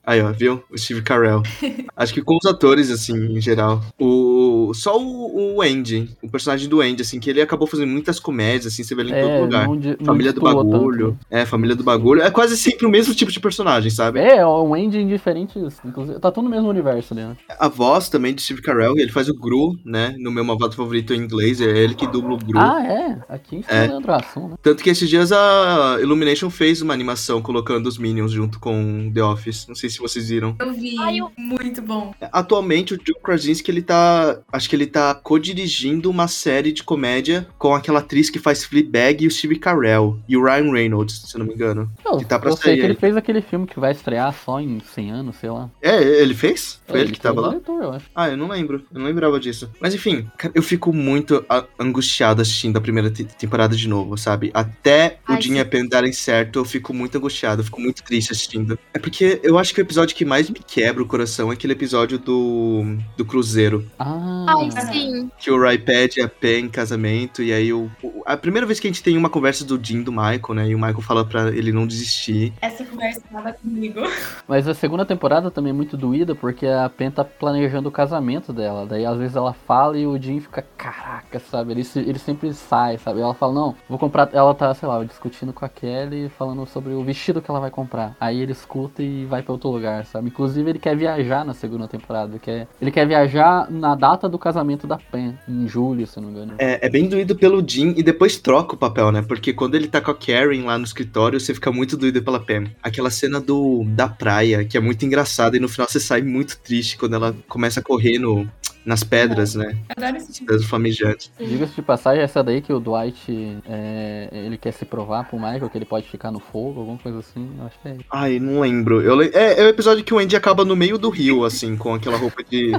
Aí, ó, viu? O Steve Carell. Acho que com os atores, assim, em geral. O. Só o, o Andy, o personagem do Andy, assim, que ele acabou fazendo muitas comédias, assim, você vê ele em todo lugar. não de- não Família do Bagulho. É, Família do Bagulho. É quase sempre o mesmo tipo de personagem, sabe? tanto. É, é um Andy em diferentes. Inclusive, tá tudo no mesmo universo né? A voz também de Steve Carell, ele faz o Gru, né? No meu malvado favorito em inglês, é ele que dubla o Gru. Ah, é? Aqui É. é Leandro Hassum, né? Tanto que esses dias a Illumination fez uma animação colocando os Minions junto com The Office. Não sei se vocês viram. Eu vi. Ai, eu- Muito bom. Atualmente, o Joe Krasinski, ele tá. Acho que ele tá co-dirigindo uma série de comédia com aquela atriz que faz Fleabag e o Steve Carell. E o Ryan Reynolds, se eu não me engano. Eu, Que tá pra eu sei que ele fez aquele filme que vai estrear só em 100 anos, sei lá. É, ele fez? Foi É, ele que tava lá? diretor, eu acho. Ah, eu não lembro. Eu não lembrava disso. Mas enfim, eu fico muito angustiado assistindo a primeira te- temporada de novo, sabe? Até o Ai, Jim e a Pen darem certo, eu fico muito angustiado, eu fico muito triste assistindo. É porque eu acho que o episódio que mais me quebra o coração é aquele episódio do, do Cruzeiro. Ah, Ai, sim. Que o Rai pede a Pen em casamento, e aí o, o- a primeira vez que a gente tem uma conversa do Jim e do Michael, né? E o Michael fala pra ele não desistir. Essa conversa tava comigo. Mas a segunda temporada também é muito doída porque a Pen tá planejando o casamento dela. Daí às vezes ela fala e o Jim fica, caraca, sabe? Ele, ele sempre sai, sabe? Ela fala, não, vou comprar. Ela tá, sei lá, discutindo com a Kelly, falando sobre o vestido que ela vai comprar. Aí ele escuta e vai pra outro lugar, sabe? Inclusive ele quer viajar na segunda temporada. Ele quer, ele quer viajar na data do casamento da Pen, em julho, se não me engano. É, é bem doído pelo Jim e depois troca o papel, né? Porque quando ele tá com a Karen lá no escritório, você fica muito doído pela Pam. Aquela cena do da praia, que é muito engraçada, e no final você sai muito triste quando ela começa a correr no, nas pedras, né? Adoro esse tipo. Pedras flamejantes. Diga-se de passagem, essa daí que o Dwight é, ele quer se provar pro Michael que ele pode ficar no fogo, alguma coisa assim. Eu acho que é isso. Ai, não lembro. Eu le- é, é o episódio que o Andy acaba no meio do rio, assim, com aquela roupa de,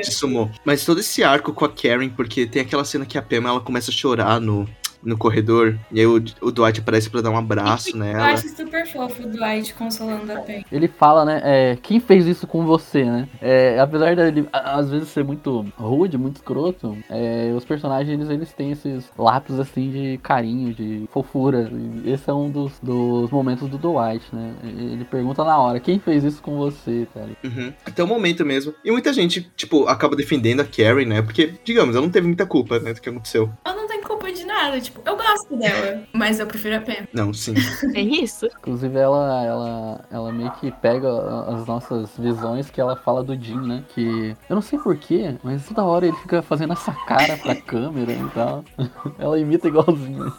de sumô. Mas todo esse arco com a Karen, porque tem aquela cena que a Pam ela começa a chorar no, no corredor, e aí o, o Dwight aparece pra dar um abraço Eu nela. acho super fofo o Dwight consolando a Pen. Ele fala, né? é, quem fez isso com você, né? É, apesar dele às vezes ser muito rude, muito escroto, é, os personagens eles, eles têm esses lápis assim de carinho, de fofura. Esse é um dos, dos momentos do Dwight, né? Ele pergunta na hora, quem fez isso com você, cara? Uhum. Até o momento mesmo. E muita gente, tipo, acaba defendendo a Karen, né? Porque, digamos, ela não teve muita culpa, né, do que aconteceu. Ela não tem culpa de nada, tipo, eu gosto dela, mas eu prefiro a Pen. Não, sim. É isso? Inclusive ela, ela, ela meio que pega as nossas visões que ela fala do Jim, né? Que eu não sei porquê, mas toda hora ele fica fazendo essa cara pra câmera e tal. Ela imita igualzinho.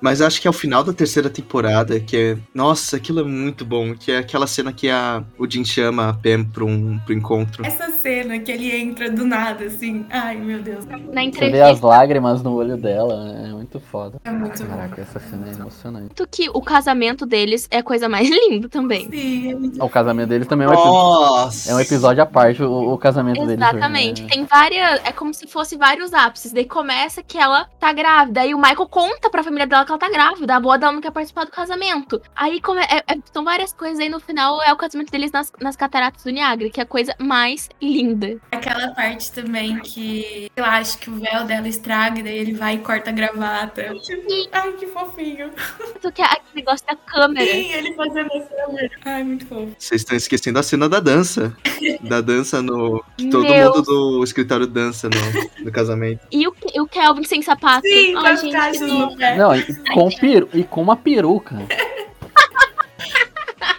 Mas acho que é o final da terceira temporada, que é. Nossa, aquilo é muito bom. Que é aquela cena que a, o Jim chama a Pam pro, um, pro encontro. Essa cena que ele entra do nada, assim, ai meu Deus, Na Você vê as entrevista, lágrimas no olho dela, é muito foda. é muito bom. Caraca, essa cena é emocionante. que o casamento deles é a coisa mais linda também. Sim, é muito O casamento deles também é um, epi- Nossa! é um episódio à parte, o, o casamento deles. Exatamente. né? Tem várias. É como se fosse vários ápices. Daí começa que ela tá grávida. Aí o Michael conta pra família dela que ela tá grávida. A boa dela não quer participar do casamento. Aí come... é- é- são várias coisas. Aí no final é o casamento deles nas, nas cataratas do Niagara, que é a coisa mais linda. Aquela parte também que eu acho que o véu dela estraga, e daí ele vai e corta a gravata. Tipo, ai, que fofinho. Tanto que aquele negócio da câmera. Sim, ele fazendo a câmera. Ai, muito fofo. Vocês estão esquecendo a cena da dança. da dança no. Que todo Meu. mundo do escritório dança no, no casamento. E o, e o Kelvin sem sapato. Sim, as gente, que no pé. Não, e com, peru, e com uma peruca.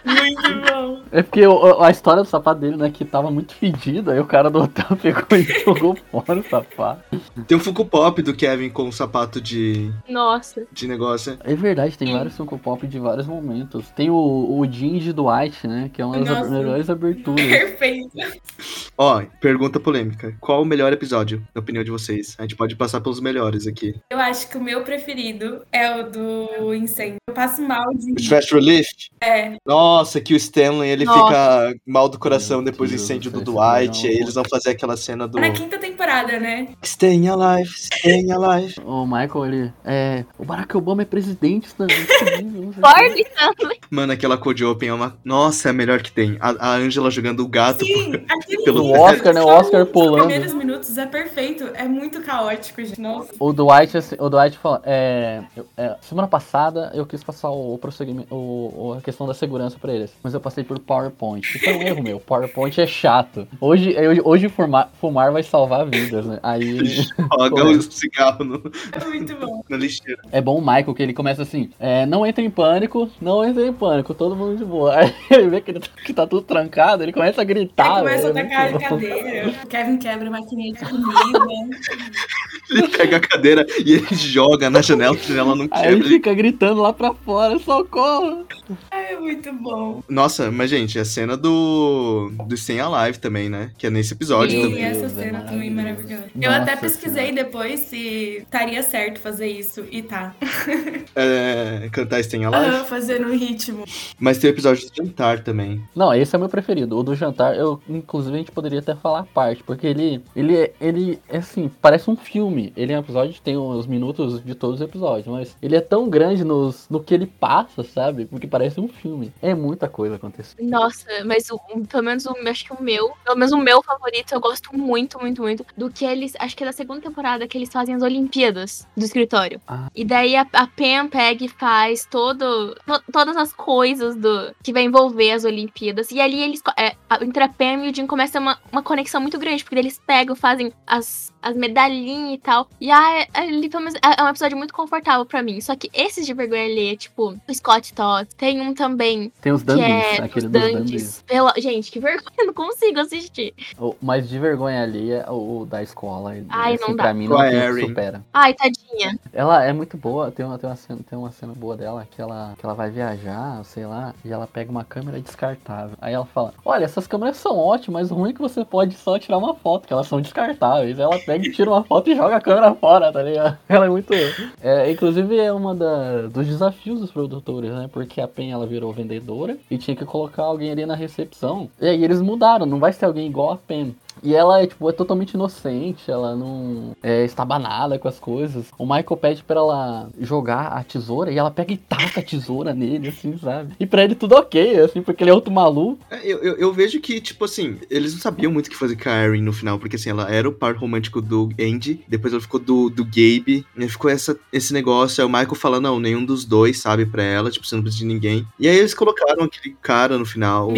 Muito bom. É porque o- a história do sapato dele, né, que tava muito fedido, aí o cara do hotel pegou e jogou fora o sapato. Tem um Funko Pop do Kevin com um sapato de, Nossa. de negócio. É verdade, tem vários Funko Pop de vários momentos. Tem o, o Jean de Dwight, né, que é uma das Nossa. melhores aberturas. Perfeito. Ó, pergunta polêmica. Qual o melhor episódio, na opinião de vocês? A gente pode passar pelos melhores aqui. Eu acho que o meu preferido é o do incêndio. Eu passo mal de. Fast Relief? É. Nossa, que o Stanley ele Nossa. fica mal do coração Meu depois do Deus incêndio do do céu, Dwight. Aí eles vão fazer aquela cena do Na quinta temporada, né? Staying Alive, Staying Alive. O Michael, ele. É. O Barack Obama é presidente também. Barbie também. Mano, aquela Code Open é uma. Nossa, é a melhor que tem. A, a Angela jogando o gato. Sim, aquele Pelo O Oscar, né? O Oscar Os pulando. primeiros minutos é perfeito. É muito caótico, gente. Nossa. O Dwight, assim, o Dwight fala, é, é, semana passada eu quis passar o, prosseguimento, o, a questão da segurança pra eles, mas eu passei por PowerPoint. Isso é um erro meu, PowerPoint é chato. Hoje, hoje, hoje fumar, fumar vai salvar vidas, né? Aí Joga o cigarro no, É muito bom. na lixeira. é bom o Michael que ele começa assim, é, não entra em pânico, não entra em pânico, todo mundo de boa. Aí ele vê que, ele tá- que tá tudo trancado, ele começa a gritar. Aí começa a velho, é tacar muito a cadeira. Kevin quebra a maquininha de comida. Ele pega a cadeira e ele joga na janela, a janela não Aí ele quebra. fica gritando lá pra fora, socorro! É muito bom. Nossa, mas gente, a cena do. do Stay Alive também, né? Que é nesse episódio E também. essa Deus, é cena também é maravilhosa. Eu Nossa até pesquisei Senhora. depois se estaria certo fazer isso. E tá. É, cantar Stay Alive. Ah, fazer no ritmo. Mas tem o episódio do jantar também. Não, esse é meu preferido. O do jantar, eu, inclusive, a gente poderia até falar a parte, porque ele, ele, ele, é assim, parece um filme. Ele é um episódio que tem os minutos de todos os episódios, mas ele é tão grande nos, no que ele passa, sabe? Porque parece um filme. É muita coisa acontecendo. Nossa, mas o, pelo menos o, acho que o meu, pelo menos o meu favorito, eu gosto muito, muito, muito do que eles, acho que é da segunda temporada que eles fazem as Olimpíadas do escritório. Ah. E daí a, a Pam pega e faz todo, to- todas as coisas do que vai envolver as Olimpíadas. E ali eles, é, entre a Pam e o Jim começa uma, uma conexão muito grande, porque eles pegam, fazem as, as medalhinhas e tal. E ah, é- ali, pelo menos, é é um episódio muito confortável pra mim. Só que esses de vergonha alheia, tipo, o Scott Todd, tem um também Tem os que Dandies, é aquele dos. Dandies. Pela... Gente, que vergonha, eu não consigo assistir. Mas de vergonha ali é o, o da escola. Ai, assim, não dá. pra mim não supera. Ai, tadinha. Ela é muito boa, tem uma, tem uma, cena, tem uma cena boa dela que ela, que ela vai viajar, sei lá, e ela pega uma câmera descartável. Aí ela fala: Olha, essas câmeras são ótimas, mas o ruim é que você pode só tirar uma foto, que elas são descartáveis. Ela pega e tira uma foto e joga a câmera fora, tá ligado? Ela é muito. É, inclusive é uma da, dos desafios dos produtores, né? Porque a Pen ela virou vendedora e tinha que colocar alguém ali na recepção. E aí eles mudaram, não vai ser alguém igual a Pen. E ela é, tipo, é totalmente inocente, ela não é estabanada com as coisas. O Michael pede pra ela jogar a tesoura e ela pega e taca a tesoura nele, assim, sabe? E pra ele tudo ok, assim, porque ele é outro maluco. É, Eu, eu, eu vejo que, tipo assim, eles não sabiam muito o que fazer com a Erin no final, porque assim, ela era o par romântico do Andy, depois ela ficou do, do Gabe, e aí ficou essa, esse negócio, aí o Michael falando, não, nenhum dos dois sabe pra ela, tipo, você não precisa de ninguém. E aí eles colocaram aquele cara no final,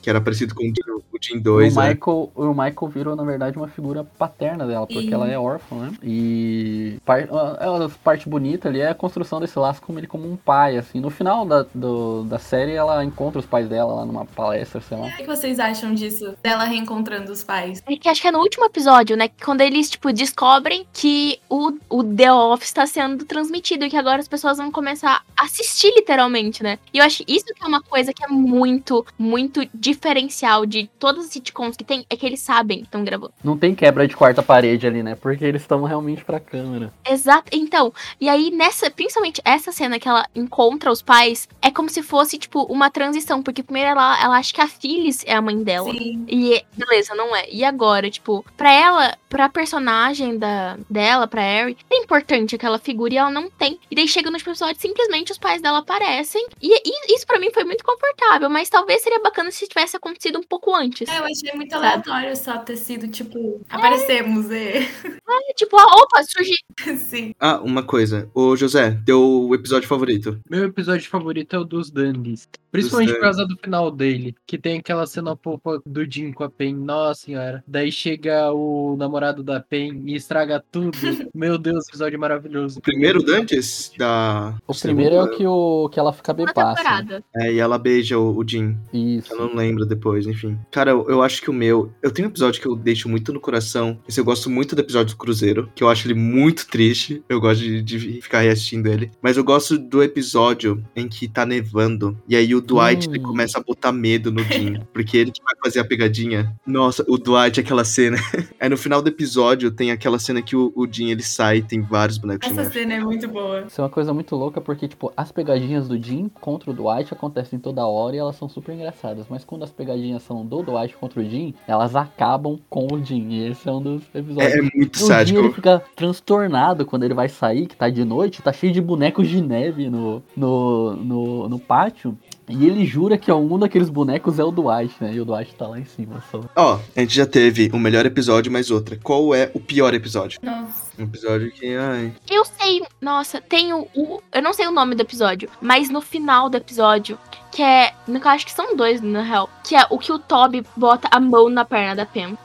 que era parecido com o Jim- o Jim o, 2, né? Michael, o Michael virou, na verdade, uma figura paterna dela, porque Sim. ela é órfã, né? E par, a, a parte bonita ali é a construção desse laço com ele como um pai, assim. No final da, do- da série, ela encontra os pais dela lá numa palestra, sei lá. O que vocês acham disso? Dela reencontrando os pais? É que acho que é no último episódio, né? Quando eles, tipo, descobrem que o, o The Office tá sendo transmitido e que agora as pessoas vão começar a assistir literalmente, né? E eu acho isso que é uma coisa que é muito, muito diferencial de todas as sitcoms que tem, é que eles sabem que estão gravando. Não tem quebra de quarta parede ali, né? Porque eles estão realmente pra câmera. Exato. Então, e aí nessa, principalmente essa cena que ela encontra os pais, é como se fosse, tipo, uma transição. Porque primeiro ela, ela acha que a Phyllis é a mãe dela. Sim. E beleza, não é. E agora, tipo, pra ela, pra personagem da, dela, pra Harry, é importante aquela figura e ela não tem. E daí chega no episódio, simplesmente os pais dela aparecem. E, e isso pra mim foi muito confortável, mas talvez seria bacana se tivesse acontecido um pouco antes. É, eu achei muito Sabe? aleatório só ter sido, tipo, aparecemos, e... É, tipo, ah, opa, surgiu. Sim. Ah, uma coisa. Ô, José, teu episódio favorito. Meu episódio favorito é o dos Dandies. Principalmente por causa do final dele. Que tem aquela cena fofa do Jim com a Pen. Nossa senhora. Daí chega o namorado da Pen e estraga tudo. Meu Deus, episódio maravilhoso. O primeiro Dantes da. O primeiro é o que, o que ela fica temporada. É, e ela beija o, o Jim. Isso. Eu não lembro depois, enfim. Cara, eu, eu acho que o meu. Eu tenho um episódio que eu deixo muito no coração. Esse eu gosto muito do episódio do Cruzeiro, que eu acho ele muito triste. Eu gosto de, de ficar reassistindo ele. Mas eu gosto do episódio em que tá nevando. E aí o Dwight Hum. ele começa a botar medo no Jim. porque ele que vai fazer a pegadinha. Nossa, o Dwight, aquela cena. aí no final do episódio tem aquela cena que o, o Jim ele sai e tem vários bonecos de Essa cena é muito boa. Isso é uma coisa muito louca porque, tipo, as pegadinhas do Jim contra o Dwight acontecem toda hora e elas são super engraçadas. Mas quando as pegadinhas são do Dwight contra o Jim, elas acabam com o Jim. E esse é um dos episódios. É, é muito o Jim sádico. ele fica transtornado quando ele vai sair, que tá de noite, tá cheio de bonecos de neve no, no, no, no pátio. E ele jura que um daqueles bonecos é o Dwight, né? E o Dwight tá lá em cima só. Ó, a gente já teve o melhor episódio, mais outra. Qual é o pior episódio? Nossa. Um episódio que, ai. Eu sei, nossa, tem o, o- Eu não sei o nome do episódio, mas no final do episódio, que é. Eu acho que são dois, na real. Que é o que o Toby bota a mão na perna da Pam.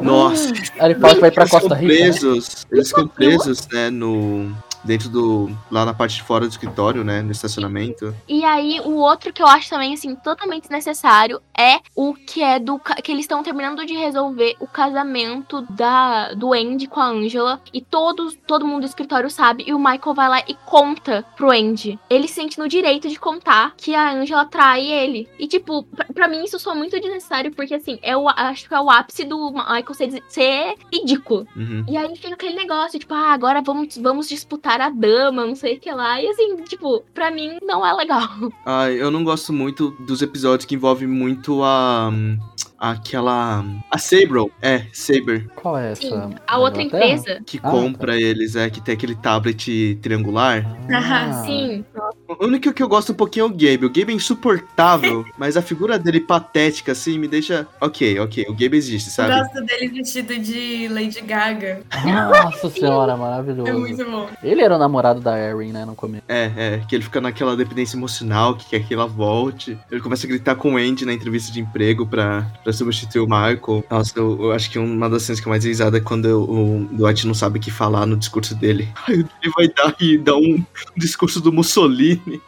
Nossa, Aí ele fala que vai pra Costa Rica. né? presos. Eles ficam presos, né, no. Dentro do. lá na parte de fora do escritório, né? No estacionamento. E aí, o outro que eu acho também, assim, totalmente desnecessário é o que é do. que eles estão terminando de resolver o casamento da do Andy com a Angela. E todos, todo mundo do escritório sabe. E o Michael vai lá e conta pro Andy. Ele se sente no direito de contar que a Angela trai ele. E, tipo, pra, pra mim isso soa muito desnecessário, porque assim, é o, acho que é o ápice do Michael ser, ser ridículo. Uhum. E aí fica aquele negócio, tipo, ah, agora vamos, vamos disputar a dama, não sei o que lá. E assim, tipo, pra mim não é legal. Ah, eu não gosto muito dos episódios que envolvem muito a. aquela. A Saber. É, Saber. Qual é essa? Sim, a outra Inglaterra? empresa. Que Ah, compra eles, é, que tem aquele tablet triangular. Ah, Sim. O único que eu gosto um pouquinho é o Gabe. O Gabe é insuportável, mas a figura dele patética, assim, me deixa. Ok, ok, o Gabe existe, Eu sabe? gosto dele vestido de Lady Gaga. Nossa senhora, É maravilhoso. muito bom. Ele era o namorado da Erin, né, no começo. É, é, que ele fica naquela dependência emocional, que quer que ela volte. Ele começa a gritar com o Andy na entrevista de emprego pra, pra substituir o Michael. Nossa, eu, eu acho que uma das cenas que eu mais risada é quando o Dwight não sabe o que falar no discurso dele. Aí ele vai dar e dá um discurso do Mussolini.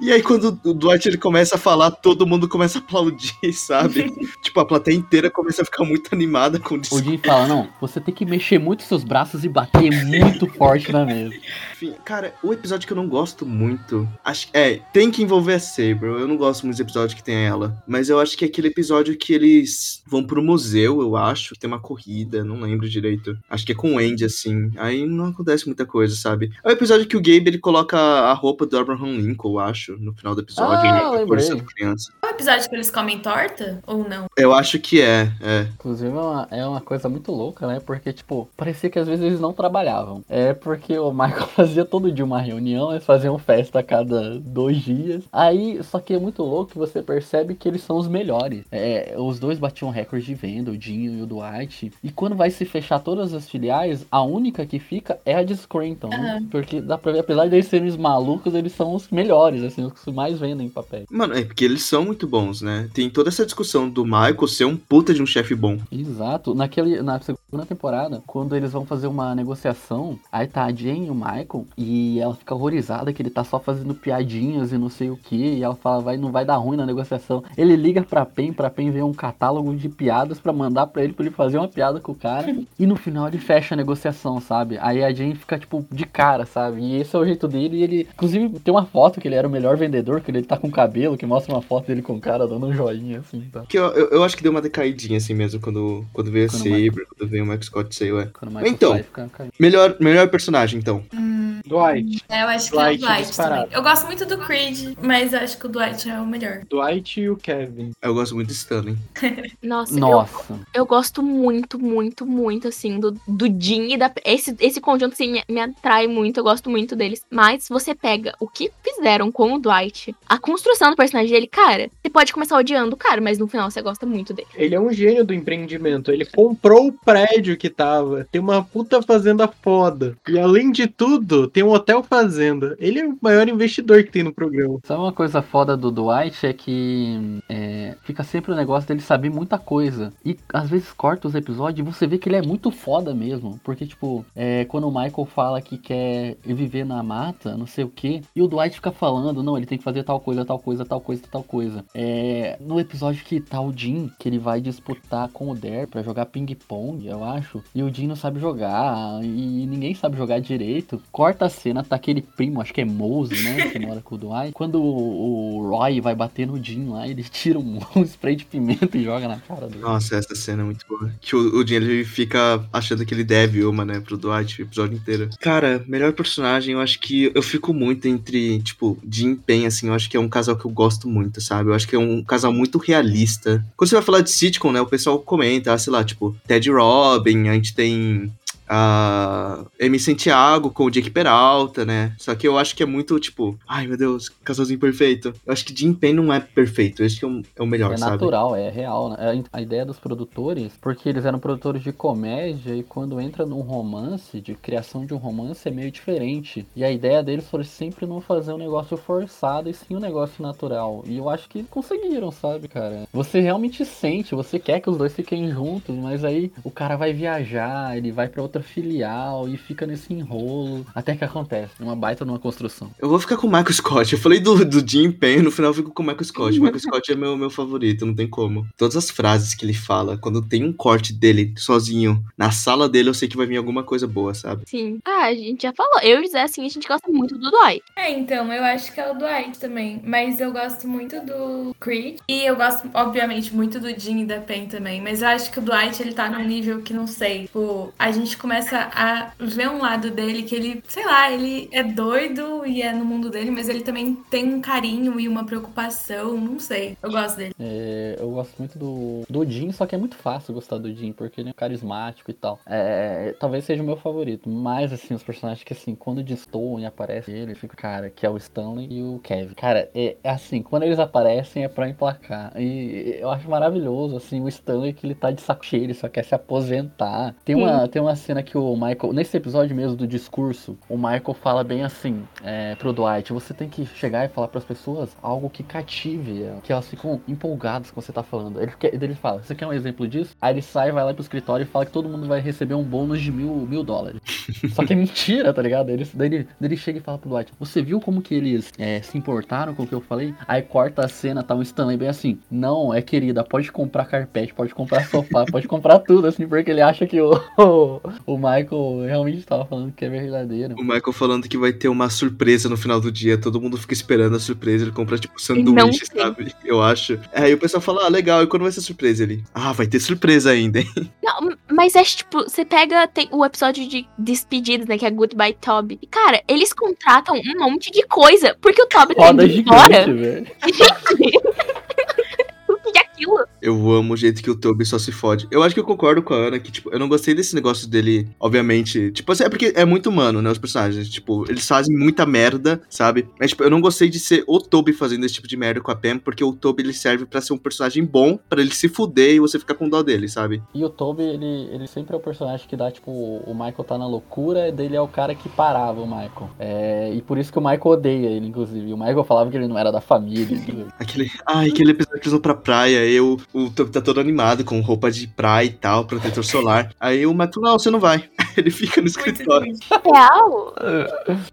E aí, quando o Dwight ele começa a falar, todo mundo começa a aplaudir, sabe? tipo, a plateia inteira começa a ficar muito animada com o O discurso. Jim fala, não, você tem que mexer muito seus braços e bater muito forte na mesa. Enfim, cara, o episódio que eu não gosto muito. Acho é, tem que envolver a Saber. Eu não gosto muito dos episódios que tem ela. Mas eu acho que é aquele episódio que eles vão pro museu, eu acho. Tem uma corrida, não lembro direito. Acho que é com o Andy, assim. Aí não acontece muita coisa, sabe? É o episódio que o Gabe ele coloca a roupa do Abraham Lincoln, eu acho, no final do episódio. Ah, né, lembrei. parecendo criança. É o episódio que eles comem torta? Ou não? Eu acho que é, é. Inclusive é uma, é uma coisa muito louca, né? Porque, tipo, parecia que às vezes eles não trabalhavam. É porque o Michael fazia todo dia uma reunião, eles faziam festa a cada dois dias. Aí, só que é muito louco que você percebe que eles são os melhores. É, os dois batiam recorde de venda, o Dinho e o Dwight. E quando vai se fechar todas as filiais, a única que fica é a de Scranton. né? Porque dá pra ver, apesar de eles serem os malucos, eles são os melhores, assim, os que mais vendem papel. Mano, é porque eles são muito bons, né? Tem toda essa discussão do Michael ser um puta de um chefe bom. Exato. Naquele, na segunda temporada, quando eles vão fazer uma negociação, aí tá a Jane e o Michael, e ela fica horrorizada que ele tá só fazendo piadinhas e não sei o que, e ela fala, vai, não vai dar ruim na negociação. Ele liga pra Pen, pra Pen ver um catálogo de piadas pra mandar pra ele, pra ele fazer uma piada com o cara, e no final ele fecha a negociação, sabe? Aí a Jane fica, tipo, de cara, sabe? E esse é o jeito dele, e ele, inclusive, tem uma foto que ele era o melhor vendedor, que ele tá com cabelo, que mostra uma foto dele com o cara dando um joinha, assim, tá? Que eu, eu, eu acho que deu uma decaidinha assim mesmo quando, quando veio a Quando o Saber, quando veio o Michael Scott saiu, é. Quando o Michael Então. fica. Melhor, melhor personagem, então. Dwight. É, eu acho que Dwight é o Dwight disparado. também. Eu gosto muito do Creed, mas acho que o Dwight é o melhor. Dwight e o Kevin. Eu gosto muito de Stanley. Nossa, eu, Nossa. eu gosto muito, muito, muito, assim, do, do Jim e da. Esse, esse conjunto, assim, me, me atrai muito, eu gosto muito deles. Mas você pega o que fizeram com o Dwight, a construção do personagem dele, cara, você pode começar odiando o cara, mas no final você gosta muito dele. Ele é um gênio do empreendimento. Ele comprou o prédio que tava. Tem uma puta fazenda foda. E além de tudo, tem um hotel fazenda. Ele é o maior investidor que tem no programa. Sabe uma coisa foda do Dwight é que é, fica sempre o negócio dele saber muita coisa. E às vezes corta os episódios e você vê que ele é muito foda mesmo. Porque, tipo, é, quando o Michael fala que quer viver na mata, não sei o que, e o Dwight fica falando, não, ele tem que fazer tal coisa, tal coisa, tal coisa, tal coisa. É, no episódio que tá o Jim, que ele vai disputar com o Der pra jogar ping-pong, eu acho, e o Jim não sabe jogar, e ninguém sabe jogar direito. Corta a cena, tá aquele primo, acho que é Mose, né, que mora com o Dwight. Quando o, o Roy vai bater no Jim lá, ele tira um, spray de pimenta e joga na cara dele. Nossa, essa cena é muito boa. Que o, o Jim ele fica achando que ele deve uma, né, pro Dwight o episódio inteiro. Cara, melhor personagem, eu acho que eu fico muito entre, tipo, Jim e Pen, assim, eu acho que é um casal que eu gosto muito, sabe? Eu acho que é um casal muito realista. Quando você vai falar de sitcom, né, o pessoal comenta, sei lá, tipo, Ted Robin, a gente tem a Amy Santiago com o Jake Peralta, né? Só que eu acho que é muito, tipo, ai meu Deus, casalzinho perfeito. Eu acho que Jim Pen não é perfeito, acho que é o, é o melhor, É sabe? natural, é real. né? A a ideia dos produtores, porque eles eram produtores de comédia e quando entra num romance, de criação de um romance, é meio diferente. E a ideia deles foi sempre não fazer um negócio forçado e sim um negócio natural. E eu acho que conseguiram, sabe, cara? Você realmente sente, você quer que os dois fiquem juntos, mas aí o cara vai viajar, ele vai pra outra filial e fica nesse enrolo até que acontece. Uma baita numa construção. Eu vou ficar com o Michael Scott. Eu falei do, do Jim Penn, no final eu fico com o Michael Scott. O Michael Scott é meu, meu favorito, não tem como. Todas as frases que ele fala, quando tem um corte dele sozinho na sala dele, eu sei que vai vir alguma coisa boa, sabe? Sim. Ah, a gente já falou. Eu e o Zé, assim, a gente gosta muito do Dwight. É, então, eu acho que é o Dwight também. Mas eu gosto muito do Creed. E eu gosto, obviamente, muito do Jim e da Pen também. Mas eu acho que o Dwight, ele tá num nível que não sei. Tipo, a gente começa a ver um lado dele que ele, sei lá, ele é doido e é no mundo dele, mas ele também tem um carinho e uma preocupação. Não sei. Eu gosto dele. É, eu gosto muito do, do Jim, só que é muito fácil gostar do Jim, porque ele é carismático e tal. É, talvez seja o meu favorito. Mas, assim, os personagens que, assim, quando destoam e aparece ele, fica, cara, que é o Stanley e o Kevin. Cara, é, é assim, quando eles aparecem é pra emplacar. E eu acho maravilhoso, assim, o Stanley que ele tá de saco cheio, ele só quer se aposentar. Tem uma, tem uma cena que o Michael, nesse episódio mesmo do discurso, o Michael fala bem assim é, pro Dwight: você tem que chegar e falar pras pessoas algo que cative, que elas ficam empolgadas com o que você tá falando. Ele, ele fala: você quer um exemplo disso? Aí ele sai, vai lá pro escritório e fala que todo mundo vai receber um bônus de mil, mil dólares. Só que é mentira, tá ligado? Ele, daí, ele, daí ele chega e fala pro Dwight: Você viu como que eles é, se importaram com o que eu falei? Aí corta a cena, tá um Stanley bem assim: Não, é querida, pode comprar carpete, pode comprar sofá, pode comprar tudo, assim, porque ele acha que o, o, o Michael realmente tava falando que é verdadeiro. O Michael falando que vai ter uma surpresa no final do dia, todo mundo fica esperando a surpresa, ele compra tipo sanduíche, sabe? Eu acho. Aí o pessoal fala, ah, legal, e quando vai ser surpresa? Ele, ah, vai ter surpresa ainda, hein? Não, mas é tipo, você pega tem o episódio de despedidas, né? Que é Goodbye Toby. E, cara, eles contratam um monte de coisa. Porque o Toby tá Foda indo embora. gigante, velho. Eu amo o jeito que o Toby só se fode. Eu acho que eu concordo com a Ana que, tipo, eu não gostei desse negócio dele, obviamente. Tipo, assim, é porque é muito humano, né? Os personagens. Tipo, eles fazem muita merda, sabe? Mas, tipo, eu não gostei de ser o Toby fazendo esse tipo de merda com a Pam, porque o Toby ele serve pra ser um personagem bom, pra ele se fuder e você ficar com dó dele, sabe? E o Toby, ele, ele sempre é o personagem que dá, tipo, o Michael tá na loucura, e dele é o cara que parava o Michael. É, e por isso que o Michael odeia ele, inclusive. E o Michael falava que ele não era da família. inclusive. Aquele. Ai, aquele episódio que eles vão pra praia, eu, o Toby tá todo animado, com roupa de praia e tal, protetor solar. Aí o Michael, não, você não vai. Ele fica no escritório. triste. Real.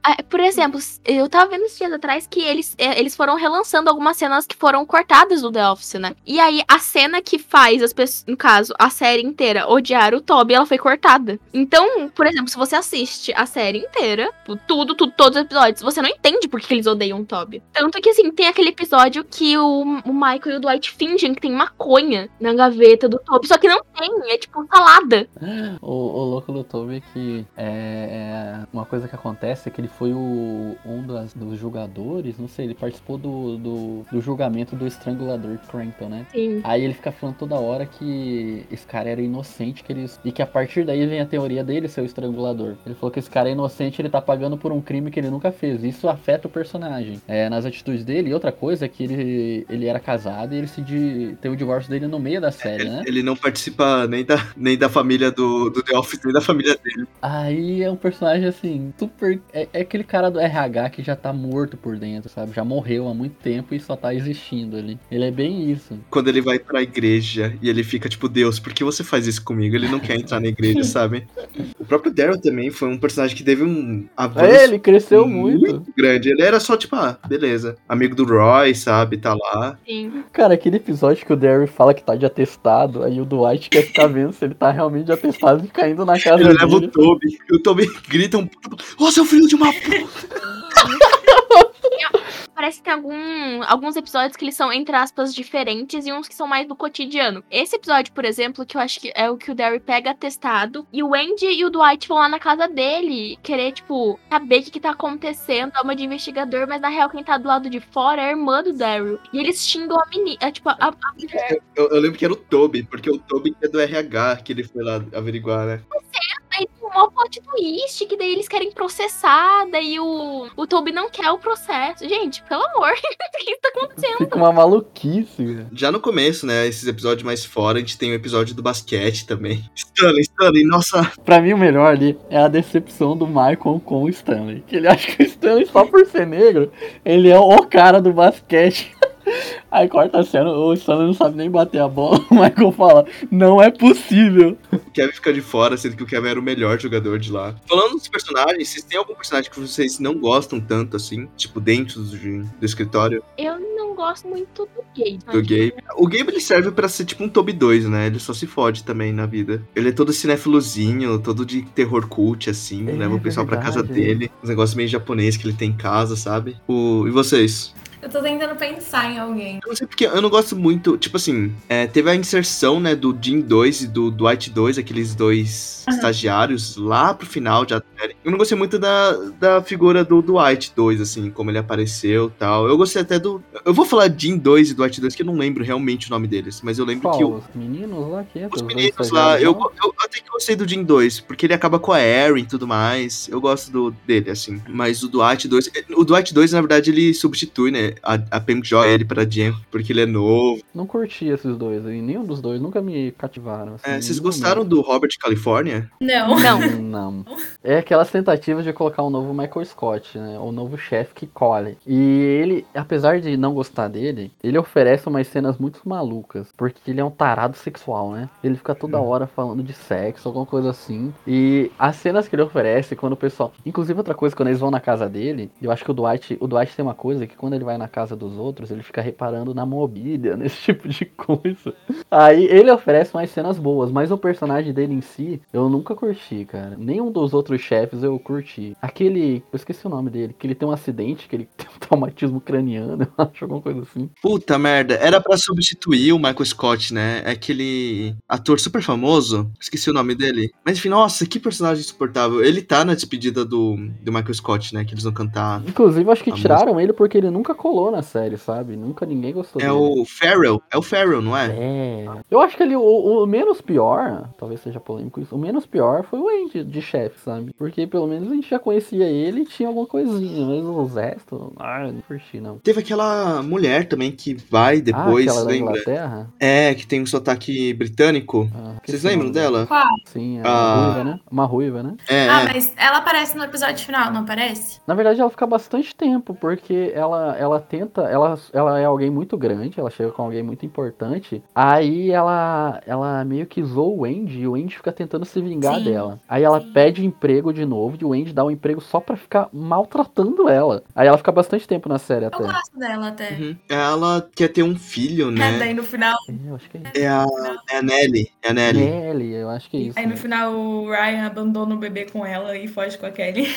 Ah, Por exemplo, eu tava vendo esses dias atrás que eles, é, eles foram relançando algumas cenas que foram cortadas do The Office, né? E aí, a cena que faz as pessoas, no caso, a série inteira odiar o Toby, ela foi cortada. Então, por exemplo, se você assiste a série inteira, tudo, tudo, todos os episódios, você não entende por que eles odeiam o Toby. Tanto que, assim, tem aquele episódio que o, o Michael e o Dwight fingem que tem maconha na gaveta do Toby, só que não tem, é tipo salada. O, o louco do Toby é que é, é, uma coisa que acontece é que ele foi o, um das, dos julgadores, não sei, ele participou do, do, do julgamento do estrangulador Crampton, né? Sim. Aí ele fica falando toda hora que esse cara era inocente, que eles, e que a partir daí vem a teoria dele ser o estrangulador. Ele falou que esse cara é inocente, ele tá pagando por um crime que ele nunca fez. Isso afeta o personagem é, nas atitudes dele. E outra coisa é que ele, ele era casado e ele se di, tem o divórcio dele no meio da série, Ele, né? ele não participa nem da, nem da família do, do The Office, nem da família dele. Aí é um personagem assim, super. É, é aquele cara do RH que já tá morto por dentro, sabe? Já morreu há muito tempo e só tá existindo ali. Ele é bem isso. Quando ele vai pra igreja e ele fica tipo, Deus, por que você faz isso comigo? Ele não quer entrar na igreja, sabe? O próprio Daryl também foi um personagem que teve um avanço É, ele cresceu muito. grande. Ele era só tipo, ah, beleza. Amigo do Roy, sabe? Tá lá. Sim. Cara, aquele episódio que o Derry fala que tá de atestado, aí o Dwight quer ficar vendo se ele tá realmente de atestado e fica indo na casa Ele o. Toby. E o Toby grita um. Ô, seu filho de uma puta! Parece que tem algum, alguns episódios que eles são, entre aspas, diferentes e uns que são mais do cotidiano. Esse episódio, por exemplo, que eu acho que é o que o Derry pega atestado e o Andy e o Dwight vão lá na casa dele querer, tipo, saber o que, que tá acontecendo, dar uma de investigador, mas na real quem tá do lado de fora é a irmã do Daryl. E eles xingam a menina, é, tipo, a, a mulher. Eu, eu lembro que era o Toby, porque o Toby é do RH que ele foi lá averiguar, né? Aí tem um maior plot twist, que daí eles querem processar, daí o, o Toby não quer o processo. Gente, pelo amor, o que tá acontecendo? Fica uma maluquice, velho. Já no começo, né? Esses episódios mais fora, a gente tem o episódio do basquete também. Stanley, Stanley, nossa. Pra mim, o melhor ali é a decepção do Michael com o Stanley. Que ele acha que o Stanley, só por ser negro, ele é o cara do basquete. Aí corta a cena, o Stanley não sabe nem bater a bola. O Michael fala: Não é possível. Kevin fica de fora, sendo que o Kevin era o melhor jogador de lá. Falando dos personagens, vocês têm algum personagem que vocês não gostam tanto, assim? Tipo, dentro do, do escritório? Eu não gosto muito do Gabe. Do Gabe. O Gabe, ele serve pra ser tipo um Toby 2, né? Ele só se fode também na vida. Ele é todo cinéfilozinho, todo de terror cult, assim. É, leva o pessoal pra casa dele. Os negócios meio japonês que ele tem em casa, sabe? O... E vocês? Eu tô tentando pensar em alguém. Eu não sei porque eu não gosto muito. Tipo assim, é, teve a inserção, né, do Jim 2 e do Dwight 2, aqueles dois estagiários, lá pro final de a série. Eu não gostei muito da, da figura do Dwight 2, assim, como ele apareceu e tal. Eu gostei até do. Eu vou falar Jim 2 e Dwight 2, que eu não lembro realmente o nome deles, mas eu lembro Qual? que o. Os meninos lá que Os entram, meninos lá, eu, eu até que gostei do Jim 2, porque ele acaba com a Erin e tudo mais. Eu gosto do, dele, assim. Mas o Dwight 2. O Dwight 2, na verdade, ele substitui, né? A, a Pam Joy ele pra Jen, porque ele é novo. Não curti esses dois aí. Nenhum dos dois nunca me cativaram. assim, É, vocês gostaram do Robert California? Não. Não. Não. É aquelas tentativas de colocar um novo Michael Scott, né? O novo chefe que colhe. E ele, apesar de não gostar dele, ele oferece umas cenas muito malucas. Porque ele é um tarado sexual, né? Ele fica toda hora falando de sexo, alguma coisa assim. E as cenas que ele oferece, quando o pessoal. Inclusive, outra coisa, quando eles vão na casa dele, eu acho que o Dwight, o Dwight tem uma coisa que quando ele vai na casa dos outros, ele fica reparando na mobília, nesse tipo de coisa. Aí ele oferece umas cenas boas, mas o personagem dele em si, eu nunca curti, cara. Nenhum dos outros chefes eu curti. Aquele. Eu esqueci o nome dele, que ele tem um acidente, que ele tem um traumatismo craniano, eu acho, alguma coisa assim. Puta merda, era pra substituir o Michael Scott, né? É aquele ator super famoso, esqueci o nome dele. Mas enfim, nossa, que personagem insuportável. Ele tá na despedida do, do Michael Scott, né? Que eles vão cantar. Inclusive, acho que tiraram ele porque ele nunca colou na série, sabe? Nunca ninguém gostou É dele. o Farrell, é o Farrell, não é? É. Eu acho que ele, o, o menos pior, talvez seja polêmico isso, o menos pior foi o Andy de chefe, sabe? Porque pelo menos a gente já conhecia ele e tinha alguma coisinha, mas os restos, ah, não curti não. Teve aquela mulher também que vai depois, ah, aquela da lembra? Inglaterra? É, que tem um sotaque britânico. Ah, Vocês lembram nome dela? Qual? Sim, é Ah. uma ruiva, né? Uma ruiva, né? É, Ah, é. mas ela aparece no episódio final, não aparece? Na verdade, ela fica bastante tempo, porque ela, ela tenta. Ela, ela é alguém muito grande, ela chega com alguém muito importante. Aí ela, ela meio que zoa o Andy e o Andy fica tentando se vingar Sim, dela. Aí ela sim. pede emprego de novo e o Andy dá um emprego só pra ficar maltratando ela. Aí ela fica bastante tempo na série Eu até. gosto dela até. Uhum. Ela quer ter um filho, É, né? daí no final, É, Eu acho que é. É a, é a Nelly. É a Nelly. Kelly, eu acho que é isso. aí no né? final o Ryan abandona o bebê com ela e foge com a Kelly.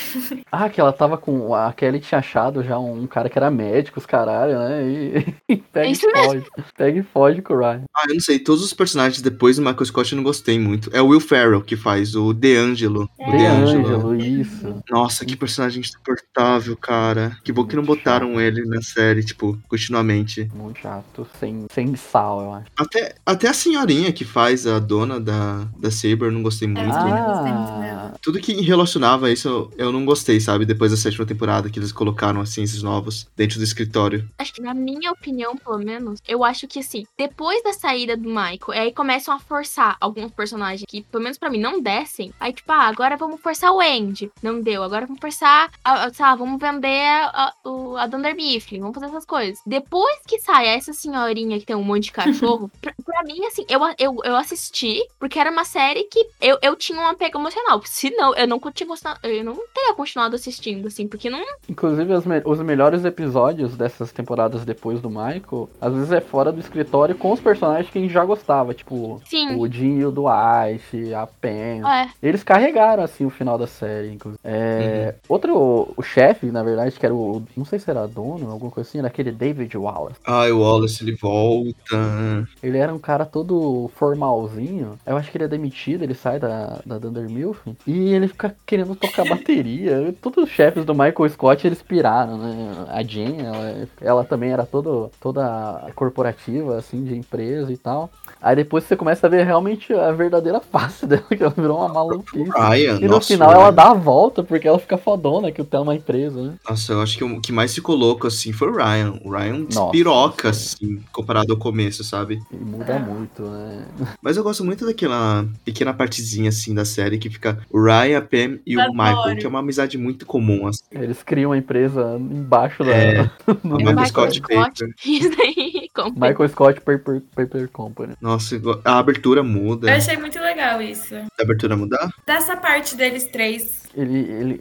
Ah, que ela tava com. A Kelly tinha achado já um, cara que era médico, os caralho, né? E, e pega Isso e foge. Pega e foge com o Ryan. Ah, eu não sei. Todos os personagens depois do Michael Scott eu não gostei muito. É o Will Ferrell que faz o DeAngelo. O De DeAngelo. Ângelo, isso. Nossa, que personagem insuportável, cara. Que bom que não botaram ele na série, tipo, continuamente. Muito chato, sem, sem sal, eu acho. Até, até a senhorinha que faz a dona da, da Saber, eu não gostei muito. Ah. Tudo que relacionava a isso, eu- eu não gostei, sabe? Depois da sétima temporada, que eles colocaram, assim, esses novos dentro do escritório. Acho que na minha opinião, pelo menos, eu acho que assim, depois da saída do Michael, aí começam a forçar alguns personagens que, pelo menos pra mim, não descem. Aí, tipo, ah, agora vamos forçar o Andy. Não deu. Agora vamos forçar, a, a- sei lá, vamos vender a, o- a Dunder Mifflin. Vamos fazer essas coisas. Depois que sai essa senhorinha que tem um monte de cachorro, pra, pra mim, assim, eu, eu, eu assisti porque era uma série que eu, eu tinha um apego emocional. Se não, eu não tinha gostado, eu não teria continuado assistindo, assim, porque não Inclusive, os, me- os melhores episódios dessas temporadas depois do Michael, às vezes é fora do escritório com os personagens que a gente já gostava, tipo Sim. o Jim e o Dwight, a Pen. É, Eles carregaram, assim, o final da série, inclusive. É, Outro, o chefe, na verdade, que era o, não sei se era dono, alguma coisa assim, era aquele David Wallace. Ai, o Wallace, ele volta. Ele era um cara todo formalzinho. Eu acho que ele é demitido, ele sai da, da Dunder. E ele fica querendo tocar bateria. Todos os chefes do Michael Scott, eles piraram, né? A Jen, ela, ela também era todo, toda corporativa, assim, de empresa e tal. Aí depois você começa a ver realmente a verdadeira face dela, que ela virou uma maluquice. Ryan, E no nossa, final o ela dá a volta, porque ela fica fodona que tem uma empresa, né? Nossa, eu acho que o que mais ficou louco, assim, foi o Ryan. O Ryan Nossa, despiroca, sim. assim, comparado ao começo, sabe? E muda muito, né? Mas eu gosto muito daquela pequena partezinha, assim, da série que fica o Ryan, a Pam e o. Michael, que é uma amizade muito comum, assim. Eles criam uma empresa embaixo da. É. do O É Michael Scott. Baker. Isso aí. Company. Michael Scott Paper, Paper Company. Nossa, a abertura muda. Eu achei muito legal isso. A abertura mudar? Dessa parte deles três. Ele,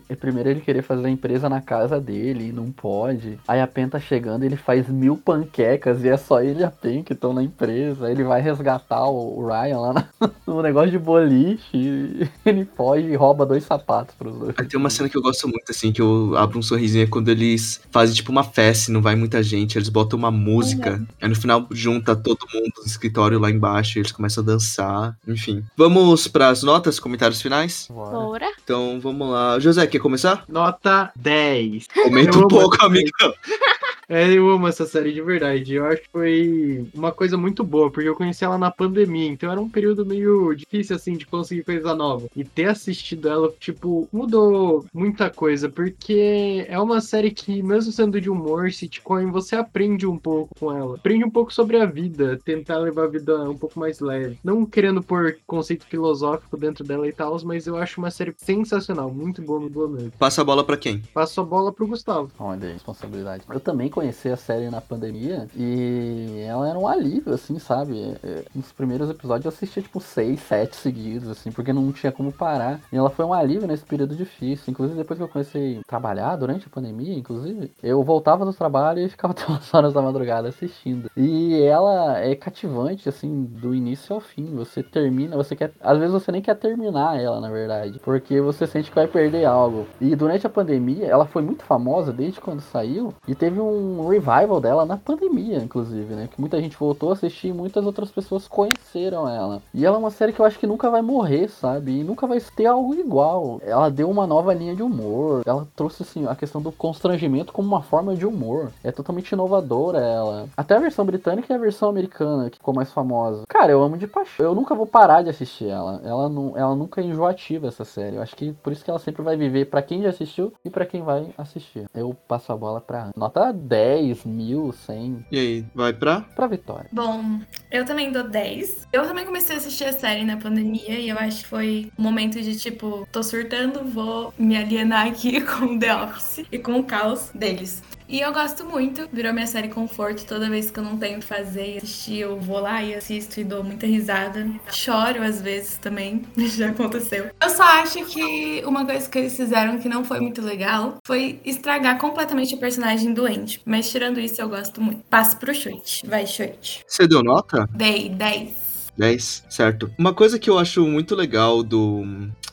ele, primeiro ele queria fazer a empresa na casa dele e não pode. Aí a Pen tá chegando, ele faz mil panquecas e é só ele e a Pen que estão na empresa. Ele vai resgatar o, o Ryan lá na- no negócio de boliche. e ele foge e rouba dois sapatos pros dois. Aí tem uma cena que eu gosto muito, assim, que eu abro um sorrisinho, é quando eles fazem, tipo, uma festa e não vai muita gente, eles botam uma música, aí no final junta todo mundo no escritório lá embaixo, e eles começam a dançar, enfim. Vamos pras notas, comentários finais? Bora. Então, vamos lá. José, quer começar? Nota 10. Comenta um pouco, amigão. É, eu amo essa série de verdade. Eu acho que foi uma coisa muito boa, porque eu conheci ela na pandemia, então era um período meio difícil, assim, de conseguir coisa nova. E ter assistido ela, tipo, mudou muita coisa, porque é uma série que, mesmo sendo de humor, sitcom, você aprende um pouco com ela. Aprende um pouco sobre a vida, tentar levar a vida um pouco mais leve. Não querendo pôr conceito filosófico dentro dela e tal, mas eu acho uma série sensacional, muito boa, muito boa mesmo. Passa a bola pra quem? Passo a bola pro Gustavo. Olha aí, responsabilidade. Eu também conheci a série na pandemia e ela era um alívio, assim, sabe? É, Nos primeiros episódios eu assistia, tipo, seis, sete seguidos, assim, porque não tinha como parar. E ela foi um alívio nesse período difícil. Inclusive, depois que eu comecei a trabalhar, durante a pandemia, inclusive, eu voltava do trabalho e ficava até umas horas da madrugada assistindo. E ela é cativante, assim, do início ao fim. Você termina, você quer. Às vezes você nem quer terminar ela, na verdade, porque você sente que vai perder algo. E durante a pandemia, ela foi muito famosa desde quando saiu e teve um revival dela na pandemia, inclusive, né? Que muita gente voltou a assistir e muitas outras pessoas conheceram ela. E ela é uma série que eu acho que nunca vai morrer, sabe? E nunca vai ter algo igual. Ela deu uma nova linha de humor. Ela trouxe, assim, a questão do constrangimento como uma forma de humor. É totalmente inovadora ela. Até a versão britânica e a versão americana, que ficou mais famosa. Cara, eu amo de paixão. Eu nunca vou parar de assistir ela. Ela, não, ela nunca é enjoativa, essa série. Eu acho que por isso que ela sempre vai viver pra quem já assistiu e pra quem vai assistir. Eu passo a bola pra nota 10, mil, 100, E aí, vai pra? pra Vitória. Bom, eu também dou 10. Eu também comecei a assistir a série na pandemia e eu acho que foi um momento de tipo, tô surtando, vou me alienar aqui com o The Office e com o caos deles. E eu gosto muito, virou minha série conforto. Toda vez que eu não tenho o que fazer e assistir, eu vou lá e assisto e dou muita risada. Choro às vezes também, já aconteceu. Eu só acho que uma coisa que eles fizeram que não foi muito legal foi estragar completamente o personagem doente. Mas tirando isso, eu gosto muito. Passo pro chute. Vai, chute. Você deu nota? Dei 10. 10, certo. Uma coisa que eu acho muito legal do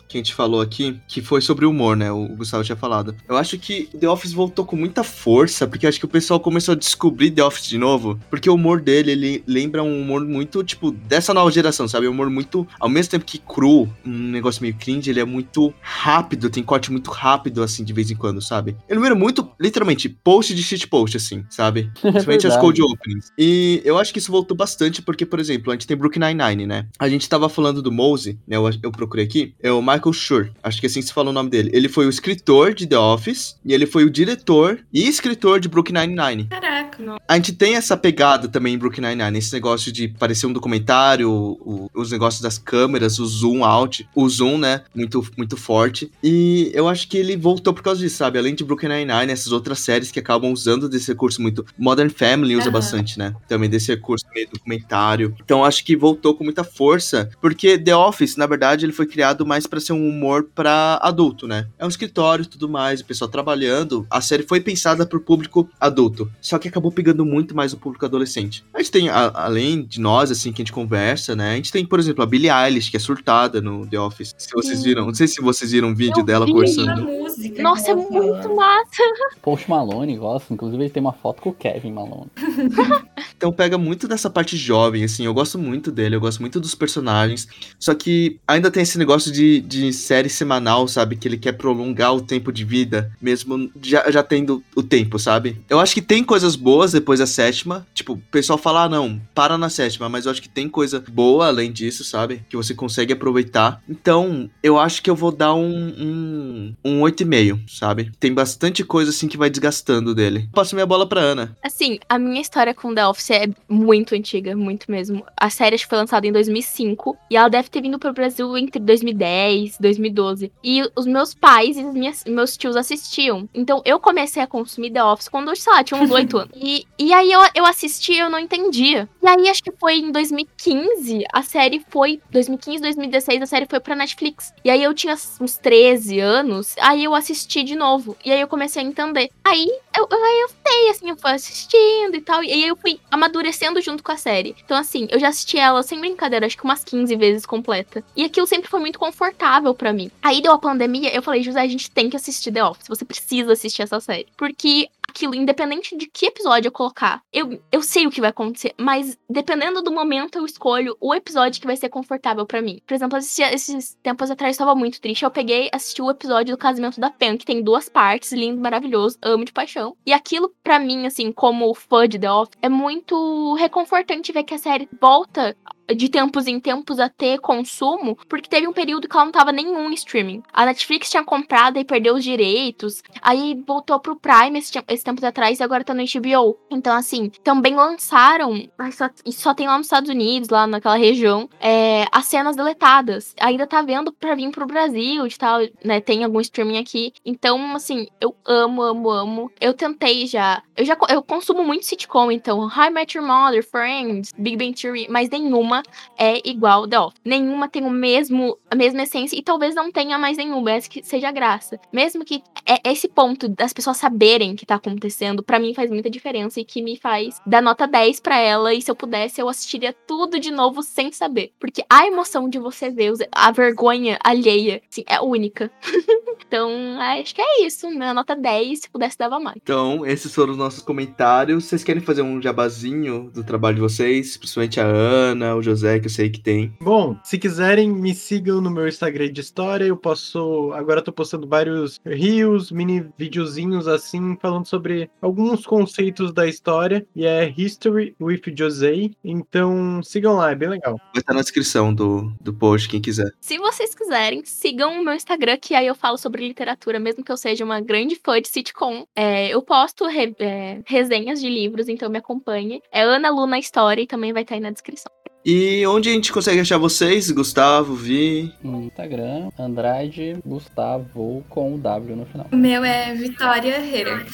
que a gente falou aqui, que foi sobre o humor, né? O Gustavo tinha falado. Eu acho que The Office voltou com muita força, porque acho que o pessoal começou a descobrir The Office de novo, porque o humor dele, ele lembra um humor muito, tipo, dessa nova geração, sabe? Um humor muito, ao mesmo tempo que cru, um negócio meio cringe, ele é muito rápido, tem corte muito rápido, assim, de vez em quando, sabe? Ele lembra muito, literalmente, post de shit post, assim, sabe? Principalmente as cold openings. E eu acho que isso voltou bastante, porque, por exemplo, a gente tem Brooklyn Nine-Nine, né? A gente tava falando do Mose, né? Eu, eu procurei aqui. É o Michael Schur. Acho que assim se fala o nome dele. Ele foi o escritor de The Office, e ele foi o diretor e escritor de Brooklyn Nine-Nine. Caraca. A gente tem essa pegada também em Brooklyn Nine-Nine, esse negócio de parecer um documentário, o- os negócios das câmeras, o zoom out, o zoom, né, muito, muito forte. E eu acho que ele voltou por causa disso, sabe? Além de Brooklyn Nine-Nine, essas outras séries que acabam usando desse recurso muito... Modern Family usa Aham. bastante, né? Também desse recurso meio documentário. Então acho que voltou com muita força, porque The Office, na verdade, ele foi criado mais pra ser um humor pra adulto, né? É um escritório e tudo mais, o pessoal trabalhando. A série foi pensada pro público adulto, só que acabou pegando muito mais o público adolescente. A gente tem, a- além de nós, assim, que a gente conversa, né? A gente tem, por exemplo, a Billie Eilish, que é surtada no The Office. Se vocês Sim. viram, não sei se vocês viram um vídeo Eu dela vi. Conversando. música. Nossa, é muito massa. Post Malone gosta, inclusive ele tem uma foto com o Kevin Malone. Então pega muito dessa parte jovem, assim, eu gosto muito dele, eu gosto muito dos personagens. Só que ainda tem esse negócio de, de série semanal, sabe? Que ele quer prolongar o tempo de vida, mesmo já, já tendo o tempo, sabe? Eu acho que tem coisas boas depois da sétima. Tipo, o pessoal fala, ah, não, para na sétima, mas eu acho que tem coisa boa além disso, sabe? Que você consegue aproveitar. Então, eu acho que eu vou dar um, um, um 8,5 meio, sabe? Tem bastante coisa assim que vai desgastando dele. Passo minha bola pra Ana. Assim, a minha história com The Office é muito antiga, muito mesmo. A série foi lançada em 2005 e ela deve ter vindo pro Brasil entre 2010 e 2012. E os meus pais e minhas, meus tios assistiam. Então eu comecei a consumir The Office quando, sei lá, tinha uns 8 anos. E, e aí eu, eu assisti e eu não entendia. E aí acho que foi em 2015, a série foi. 2015, 2016, a série foi pra Netflix. E aí eu tinha uns 13 anos, aí eu assisti de novo. E aí eu comecei a entender. Aí eu, aí eu fiquei, assim, eu fui assistindo e tal. E aí eu fui amadurecendo junto com a série. Então, assim, eu já assisti ela sem brincadeira, acho que umas 15 vezes completa. E aquilo sempre foi muito confortável para mim. Aí deu a pandemia, eu falei, José, a gente tem que assistir The Office. Você precisa assistir essa série. Porque aquilo, independente de que episódio eu colocar, eu, eu sei o que vai acontecer, mas dependendo do momento, eu escolho o episódio que vai ser confortável para mim. Por exemplo, assisti, esses tempos atrás estava muito triste. Eu peguei, assisti o episódio do casamento da Pen, que tem duas partes, lindo, maravilhoso, amo de paixão. E aquilo, para mim, assim, como fã de The Office, é muito reconfortante ver que a série volta de tempos em tempos a ter consumo, porque teve um período que ela não tava nenhum streaming. A Netflix tinha comprado e perdeu os direitos, aí voltou pro Prime esse, esse tempos atrás e agora tá no HBO. Então, assim, também lançaram, só, só tem lá nos Estados Unidos, lá naquela região, é, as cenas deletadas. Ainda tá vendo pra vir pro Brasil e tal, né? Tem algum streaming aqui. Então, assim, eu amo, amo, amo. Eu tentei já. Eu já eu consumo muito sitcom, então, High Met Your Mother, Friends, Big Bang Theory, mas nenhuma é igual The Office. Nenhuma tem o mesmo, a mesma essência e talvez não tenha mais nenhuma, essa que seja graça. Mesmo que é esse ponto das pessoas saberem que tá acontecendo, para mim faz muita diferença e que me faz dar nota 10 para ela e se eu pudesse eu assistiria tudo de novo sem saber, porque a emoção de você ver a vergonha alheia, assim, é única. então, acho que é isso, minha nota 10, se pudesse dava mais. Então, esses foram os nossos comentários. Vocês querem fazer um jabazinho do trabalho de vocês, principalmente a Ana, o José, que eu sei que tem. Bom, se quiserem, me sigam no meu Instagram de história. Eu posso. Agora eu tô postando vários rios, mini videozinhos assim, falando sobre alguns conceitos da história. E é History with José. Então sigam lá, é bem legal. Vai estar na descrição do, do post, quem quiser. Se vocês quiserem, sigam o meu Instagram, que aí eu falo sobre literatura, mesmo que eu seja uma grande fã de sitcom. É, eu posto re, é, resenhas de livros, então me acompanhe. É Ana Luna História e também vai estar aí na descrição. E onde a gente consegue achar vocês, Gustavo, Vi? No Instagram, Andrade Gustavo com o W no final. O meu é Vitória Herrera.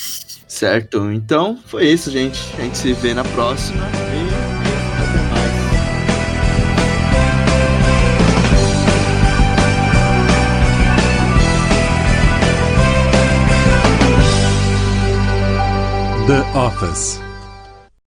Certo, então foi isso, gente. A gente se vê na próxima e até mais. The Office.